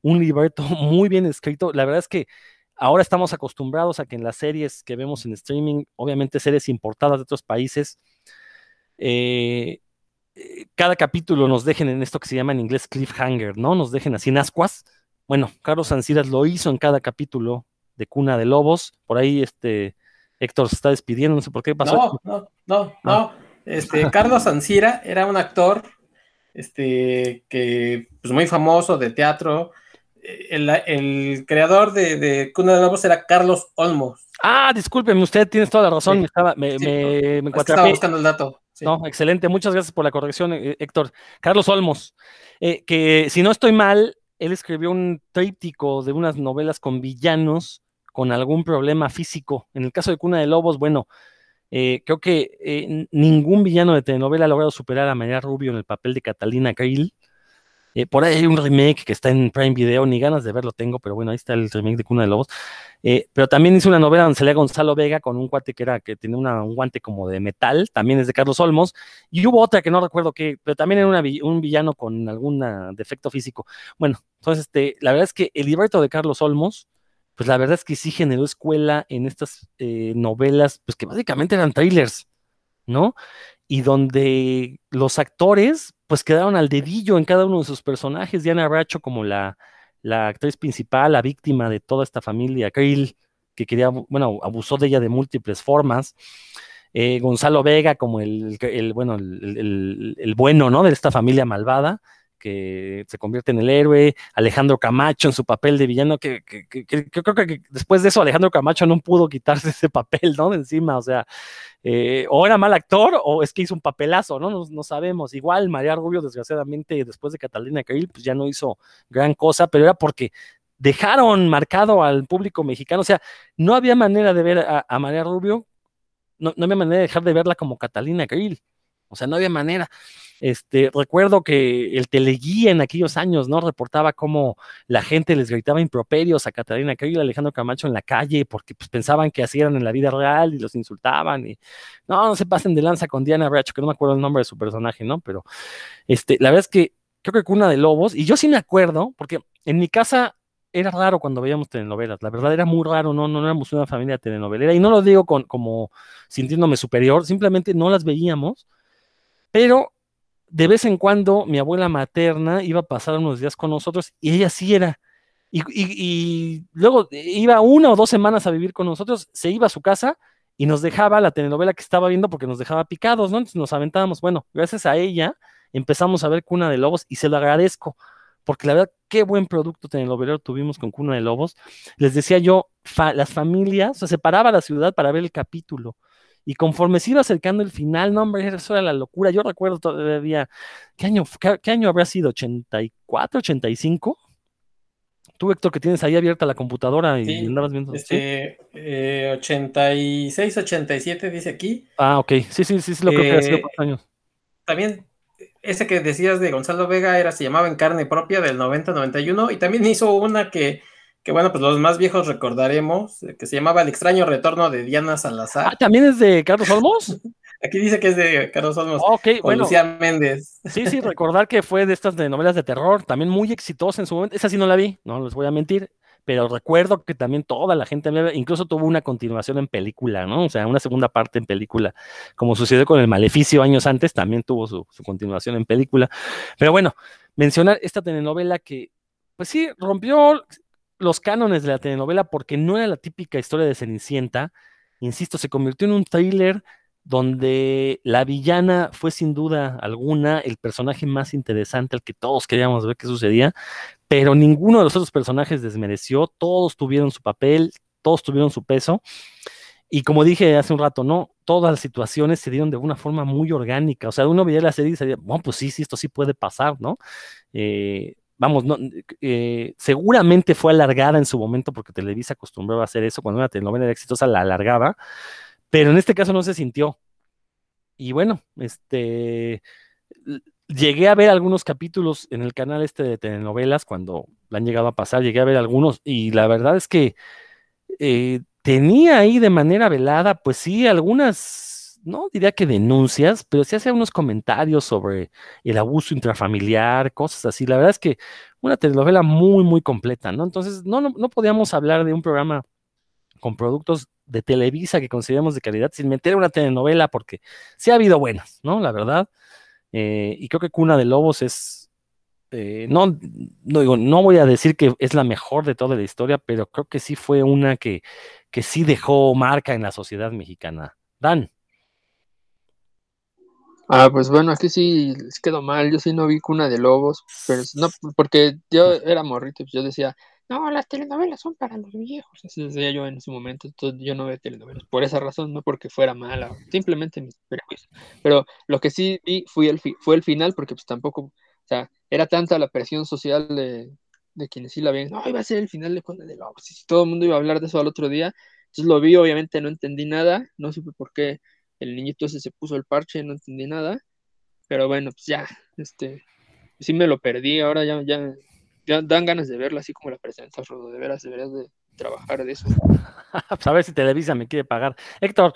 un libreto muy bien escrito. La verdad es que ahora estamos acostumbrados a que en las series que vemos en streaming, obviamente series importadas de otros países, eh, eh, cada capítulo nos dejen en esto que se llama en inglés cliffhanger, ¿no? Nos dejen así en ascuas. Bueno, Carlos Anciras lo hizo en cada capítulo de Cuna de Lobos. Por ahí este Héctor se está despidiendo, no sé por qué pasó. No, no, no, no. Este, Carlos Ancira era un actor este, que pues muy famoso de teatro. El, creador de, de, Cuna de Lobos era Carlos Olmos. Ah, discúlpeme, usted tiene toda la razón, me estaba, me, me, estaba buscando el dato. No, excelente, muchas gracias por la corrección, eh, Héctor. Carlos Olmos, eh, que si no estoy mal, él escribió un tríptico de unas novelas con villanos con algún problema físico. En el caso de Cuna de Lobos, bueno, eh, creo que eh, ningún villano de telenovela ha logrado superar a María Rubio en el papel de Catalina Krill. Eh, por ahí hay un remake que está en Prime Video, ni ganas de verlo tengo, pero bueno, ahí está el remake de Cuna de Lobos. pero también hizo una novela donde salía Gonzalo Vega con un cuate que era que tenía un guante como de metal, también es de Carlos Olmos. Y hubo otra que no recuerdo qué, pero también era un villano con algún defecto físico. Bueno, entonces este, la verdad es que el libreto de Carlos Olmos pues la verdad es que sí generó escuela en estas eh, novelas, pues que básicamente eran trailers, ¿no? Y donde los actores, pues quedaron al dedillo en cada uno de sus personajes. Diana Bracho como la, la actriz principal, la víctima de toda esta familia, Krill, que quería, bueno, abusó de ella de múltiples formas. Eh, Gonzalo Vega como el, el bueno, el, el, bueno, ¿no? De esta familia malvada que se convierte en el héroe, Alejandro Camacho en su papel de villano, que, creo que después de eso Alejandro Camacho no pudo quitarse ese papel, ¿no? De encima, o sea, eh, o era mal actor o es que hizo un papelazo, ¿no? No, sabemos. Igual María Rubio, desgraciadamente, después de Catalina Krill, pues ya no hizo gran cosa, pero era porque dejaron marcado al público mexicano, o sea, no había manera de ver a, María Rubio, no, no había manera de dejar de verla como Catalina Krill, o sea, no había manera. Este, recuerdo que el teleguía en aquellos años, ¿no? Reportaba cómo la gente les gritaba improperios a Catalina Krill y Alejandro Camacho en la calle porque pues, pensaban que así eran en la vida real y los insultaban y no, no se pasen de lanza con Diana Bracho, que no me acuerdo el nombre de su personaje, ¿no? Pero este, la verdad es que creo que Cuna de Lobos, y yo sí me acuerdo, porque en mi casa era raro cuando veíamos telenovelas, la verdad era muy raro, no, no, éramos una familia telenovelera, y no lo digo con, como sintiéndome superior, simplemente no las veíamos Pero de vez en cuando mi abuela materna iba a pasar unos días con nosotros y ella sí era. Y, luego iba una o dos semanas a vivir con nosotros, se iba a su casa y nos dejaba la telenovela que estaba viendo porque nos dejaba picados, ¿no? Entonces nos aventábamos. Bueno, gracias a ella empezamos a ver Cuna de Lobos y se lo agradezco, porque la verdad, qué buen producto telenovelero tuvimos con Cuna de Lobos. Les decía yo, las familias, se paraba la ciudad para ver el capítulo. Y conforme se iba acercando el final, no, hombre, eso era la locura. Yo recuerdo todavía, ¿qué año, qué, año habrá sido? ¿84, 85? Tú, Héctor, que tienes ahí abierta la computadora y andabas viendo. Este, 86, 87 eh, dice aquí. Ah, ok. Sí, sí, sí, sí lo creo que ha sido por años. También ese que decías de Gonzalo Vega era, se llamaba En Carne Propia del 90-91 y también hizo una que, que, bueno, pues los más viejos recordaremos, que se llamaba El extraño retorno de Diana Salazar. Ah, ¿también es de Carlos Olmos? Aquí dice que es de Carlos Olmos. Ok, con Lucía Méndez. Sí, sí, recordar que fue de estas de novelas de terror, también muy exitosa en su momento. Esa sí no la vi, no les voy a mentir pero recuerdo que también toda la gente, incluso tuvo una continuación en película, ¿no? O sea, una segunda parte en película, como sucedió con El Maleficio años antes, también tuvo su, continuación en película. Pero bueno, mencionar esta telenovela que, pues sí, rompió los cánones de la telenovela porque no era la típica historia de Cenicienta, insisto, se convirtió en un thriller donde la villana fue sin duda alguna el personaje más interesante al que todos queríamos ver qué sucedía, pero ninguno de los otros personajes desmereció, todos tuvieron su papel, todos tuvieron su peso. Y como dije hace un rato, no, todas las situaciones se dieron de una forma muy orgánica. O sea, uno veía la serie y decía, bueno, pues sí, sí, esto sí puede pasar, ¿no? Eh, vamos, no, eh, seguramente fue alargada en su momento porque Televisa acostumbraba a hacer eso. Cuando una telenovela era exitosa, la alargaba, pero en este caso no se sintió. Y bueno, este llegué a ver algunos capítulos en el canal este de telenovelas cuando la han llegado a pasar, llegué a ver algunos y la verdad es que eh, tenía ahí de manera velada, pues sí, algunas, no diría que denuncias, pero sí hacía unos comentarios sobre el abuso intrafamiliar, cosas así. La verdad es que una telenovela muy, muy completa, ¿no? Entonces, no, no, no podíamos hablar de un programa con productos de Televisa que consideramos de calidad sin meter una telenovela porque sí ha habido buenas, ¿no? La verdad. Eh, y creo que Cuna de Lobos es, eh, no, no, digo, no voy a decir que es la mejor de toda la historia, pero creo que sí fue una que, que sí dejó marca en la sociedad mexicana. Dan. Ah, pues bueno, aquí sí quedó mal. Yo sí no vi Cuna de Lobos, pero no, porque yo era morrito, pues yo decía, no, las telenovelas son para los viejos. Así decía yo en ese momento. Entonces yo no veo telenovelas. Por esa razón, no porque fuera mala, simplemente mis prejuicios. Pero lo que sí vi fue el, fue el final, porque pues tampoco, o sea, era tanta la presión social de, quienes sí la ven. No, iba a ser el final de Conde de Lobos. Y todo el mundo iba a hablar de eso al otro día. Entonces lo vi, obviamente no entendí nada. No supe por qué el niñito ese se puso el parche, no entendí nada. Pero bueno, pues ya, este, sí me lo perdí. Ahora ya, ya dan ganas de verla así como la presencia, Rodo. De veras, deberías de trabajar de eso. pues a ver si Televisa me quiere pagar. Héctor.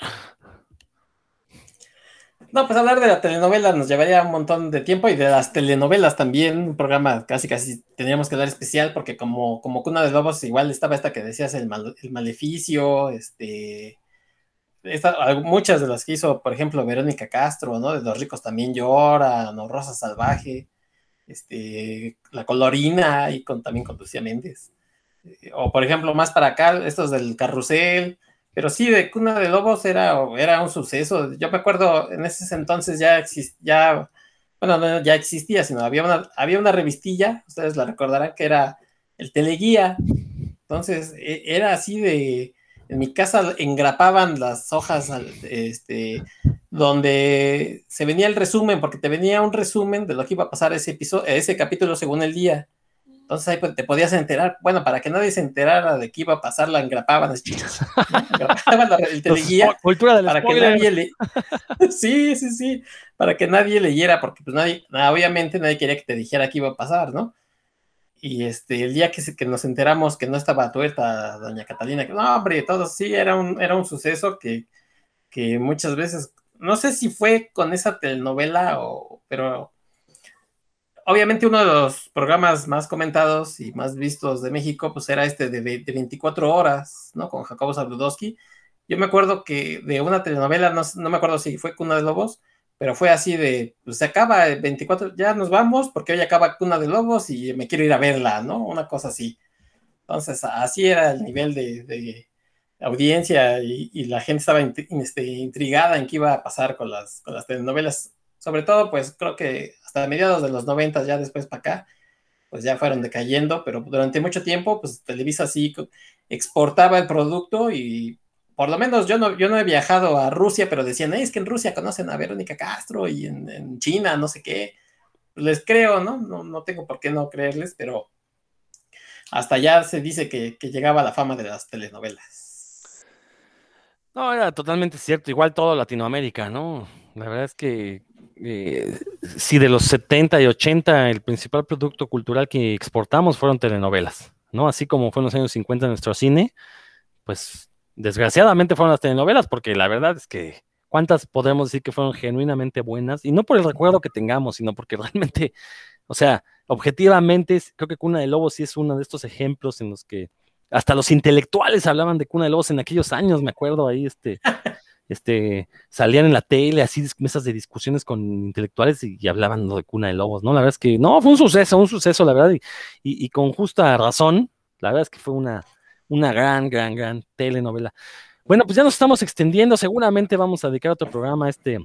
No, pues hablar de la telenovela nos llevaría un montón de tiempo y de las telenovelas también, un programa casi casi tendríamos que dar especial porque como, como Cuna de Lobos igual estaba esta que decías, el, el maleficio, este, muchas de las que hizo, por ejemplo, Verónica Castro, ¿no? De Los ricos también lloran, ¿no? Rosa Salvaje este, la colorina y también con Lucía Méndez. Eh, o por ejemplo, más para acá, estos del carrusel, pero sí, de Cuna de Lobos era, era un suceso. Yo me acuerdo, en ese entonces ya existía, bueno, no ya existía, sino había una, había una revistilla, ustedes la recordarán, que era el Teleguía. Entonces, e, era así de, en mi casa engrapaban las hojas este, donde se venía el resumen, porque te venía un resumen de lo que iba a pasar ese episodio, ese capítulo según el día. Entonces ahí pues, te podías enterar, bueno, para que nadie se enterara de qué iba a pasar, la engrapaban, engrapaban el teleguía para que nadie le... sí, sí, sí, para que nadie leyera, porque pues nadie, obviamente nadie quería que te dijera qué iba a pasar, ¿no? Y este, el día que, que nos enteramos que no estaba tuerta doña Catalina, que no, hombre, todo sí, era un, era un suceso que, que muchas veces, no sé si fue con esa telenovela o, pero obviamente uno de los programas más comentados y más vistos de México, pues era este de, de 24 horas, ¿no? Con Jacobo Zabludowski. Yo me acuerdo que de una telenovela, no, no me acuerdo si fue Cuna de Lobos, pero fue así de, pues se acaba el 24, ya nos vamos porque hoy acaba Cuna de Lobos y me quiero ir a verla, ¿no? Una cosa así. Entonces, así era el nivel de, audiencia y, la gente estaba este, intrigada en qué iba a pasar con las, con las telenovelas. Sobre todo, pues creo que hasta mediados de los 90, ya después para acá, pues ya fueron decayendo, pero durante mucho tiempo, pues Televisa sí exportaba el producto y por lo menos yo no, yo no he viajado a Rusia, pero decían, es que en Rusia conocen a Verónica Castro y en, China, no sé qué. Les creo, ¿no? ¿no? ¿no? tengo por qué no creerles, pero hasta ya se dice que, llegaba la fama de las telenovelas. No, era totalmente cierto, igual todo Latinoamérica, ¿no? La verdad es que eh, si de los 70 y 80 el principal producto cultural que exportamos fueron telenovelas, ¿no? Así como fue en los años 50 nuestro cine, pues desgraciadamente fueron las telenovelas, porque la verdad es que cuántas podemos decir que fueron genuinamente buenas, y no por el recuerdo que tengamos, sino porque realmente, o sea, objetivamente, creo que Cuna de Lobos sí es uno de estos ejemplos en los que hasta los intelectuales hablaban de Cuna de Lobos en aquellos años, me acuerdo ahí, este, este, salían en la tele, así mesas de discusiones con intelectuales y, hablaban de Cuna de Lobos, ¿no? La verdad es que, no, fue un suceso, un suceso, la verdad, y, y, con justa razón, la verdad es que fue una, una gran, gran, gran telenovela. Bueno, pues ya nos estamos extendiendo, seguramente vamos a dedicar otro programa este,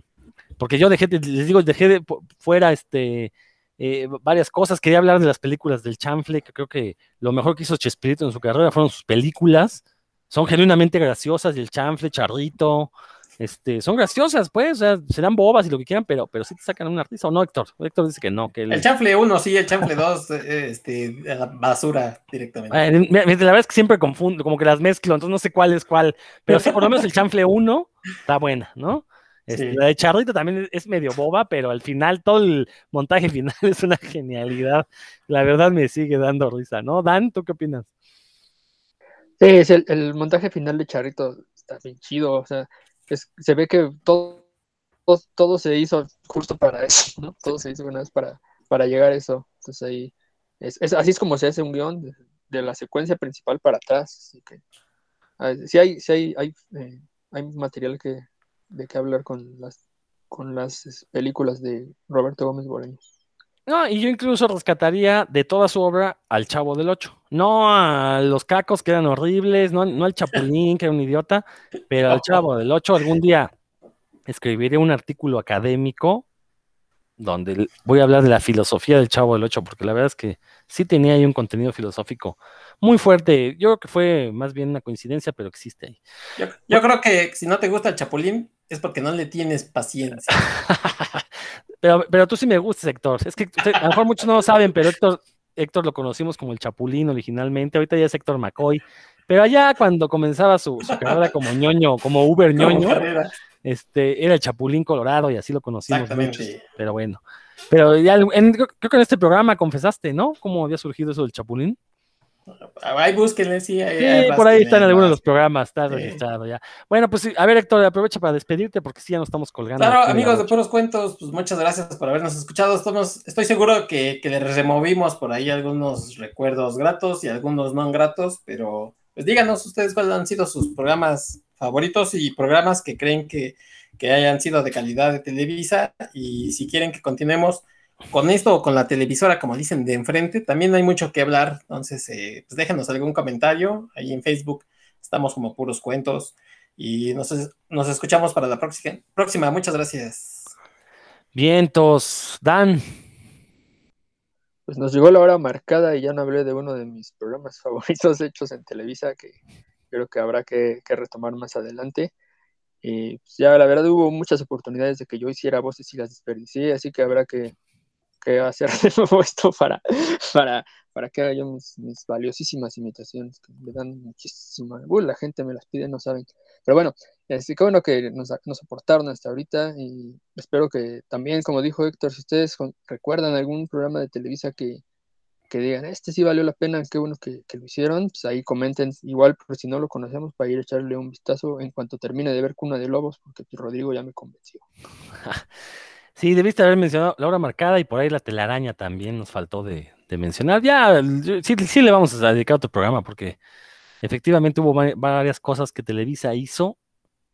porque yo dejé, les digo, dejé de, fuera este eh, varias cosas. Quería hablar de las películas del Chanfle, que creo que lo mejor que hizo Chespirito en su carrera fueron sus películas. Son genuinamente graciosas, y el Chanfle, Charrito, este, son graciosas, pues, o sea, serán bobas y lo que quieran, pero, pero sí te sacan una risa, ¿o no, Héctor? Héctor dice que no. Que el... chanfle 1, sí, el chanfle 2, eh, este, basura directamente. la verdad es que siempre confundo, como que las mezclo, entonces no sé cuál es cuál, pero sí, por lo menos el chanfle 1 está buena, ¿no? Este, la de Charrito también es medio boba, pero al final todo el montaje final es una genialidad. La verdad me sigue dando risa, ¿no? Dan, ¿tú qué opinas? Sí, el, montaje final de Charrito está bien chido, o sea, se ve que todo, todo, se hizo justo para eso, ¿no? Todo se hizo una vez para, para llegar a eso. Entonces ahí, es, así es como se hace un guion de, la secuencia principal para atrás. Así que, sí hay, sí hay, hay, eh, hay material que, de qué hablar con las, con las películas de Roberto Gómez Bolaños. No, y yo incluso rescataría de toda su obra al Chavo del Ocho. No a los cacos que eran horribles, no, no al Chapulín que era un idiota, pero al Chavo del Ocho algún día escribiré un artículo académico donde voy a hablar de la filosofía del Chavo del Ocho, porque la verdad es que sí tenía ahí un contenido filosófico muy fuerte. Yo creo que fue más bien una coincidencia, pero existe ahí. Yo, creo que si no te gusta el Chapulín, es porque no le tienes paciencia. pero, pero tú sí me gustas, Héctor. Es que a lo mejor muchos no lo saben, pero Héctor, Héctor lo conocimos como el Chapulín originalmente. Ahorita ya es Héctor McCoy. Pero allá cuando comenzaba su, carrera como ñoño, como Uber ñoño, este, era el Chapulín Colorado y así lo conocimos muchos. Pero bueno. Pero ya creo que en este programa confesaste, ¿no? ¿Cómo había surgido eso del Chapulín? Ahí búsquenle, sí. por ahí están algunos de los programas, está registrado ya. Bueno, pues a ver, Héctor, aprovecha para despedirte porque sí ya nos estamos colgando. Claro, amigos de Puros Cuentos, pues muchas gracias por habernos escuchado. Estamos, estoy seguro que, que les removimos por ahí algunos recuerdos gratos y algunos no gratos, pero pues díganos ustedes cuáles han sido sus programas favoritos y programas que creen que, que hayan sido de calidad de Televisa y si quieren que continuemos con esto o con la televisora, como dicen, de enfrente, también hay mucho que hablar. Entonces, eh, pues déjenos algún comentario. Ahí en Facebook estamos como puros cuentos. Y nos, nos escuchamos para la próxima. próxima. Muchas gracias. Vientos, Dan. Pues nos llegó la hora marcada y ya no hablé de uno de mis programas favoritos hechos en Televisa que creo que habrá que, retomar más adelante. Y pues ya la verdad hubo muchas oportunidades de que yo hiciera voces y las desperdicié, así que habrá que que hacer de nuevo esto para, para, para que haga yo mis, valiosísimas imitaciones que me dan muchísima. Uy, la gente me las pide, no saben. Pero bueno, este, qué bueno que nos, nos aportaron hasta ahorita y espero que también, como dijo Héctor, si ustedes recuerdan algún programa de Televisa que, que digan, este sí valió la pena, qué bueno que, que, lo hicieron, pues ahí comenten, igual, por si no lo conocemos, para ir a echarle un vistazo en cuanto termine de ver Cuna de Lobos, porque Rodrigo ya me convenció. Sí, debiste haber mencionado la hora marcada y por ahí la telaraña también nos faltó de, mencionar. Ya, sí, sí le vamos a dedicar otro programa porque efectivamente hubo varias cosas que Televisa hizo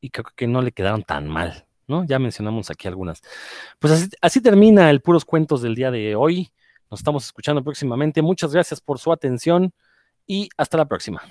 y creo que no le quedaron tan mal. ¿no? Ya mencionamos aquí algunas. Pues así, así termina el Puros Cuentos del día de hoy. Nos estamos escuchando próximamente. Muchas gracias por su atención y hasta la próxima.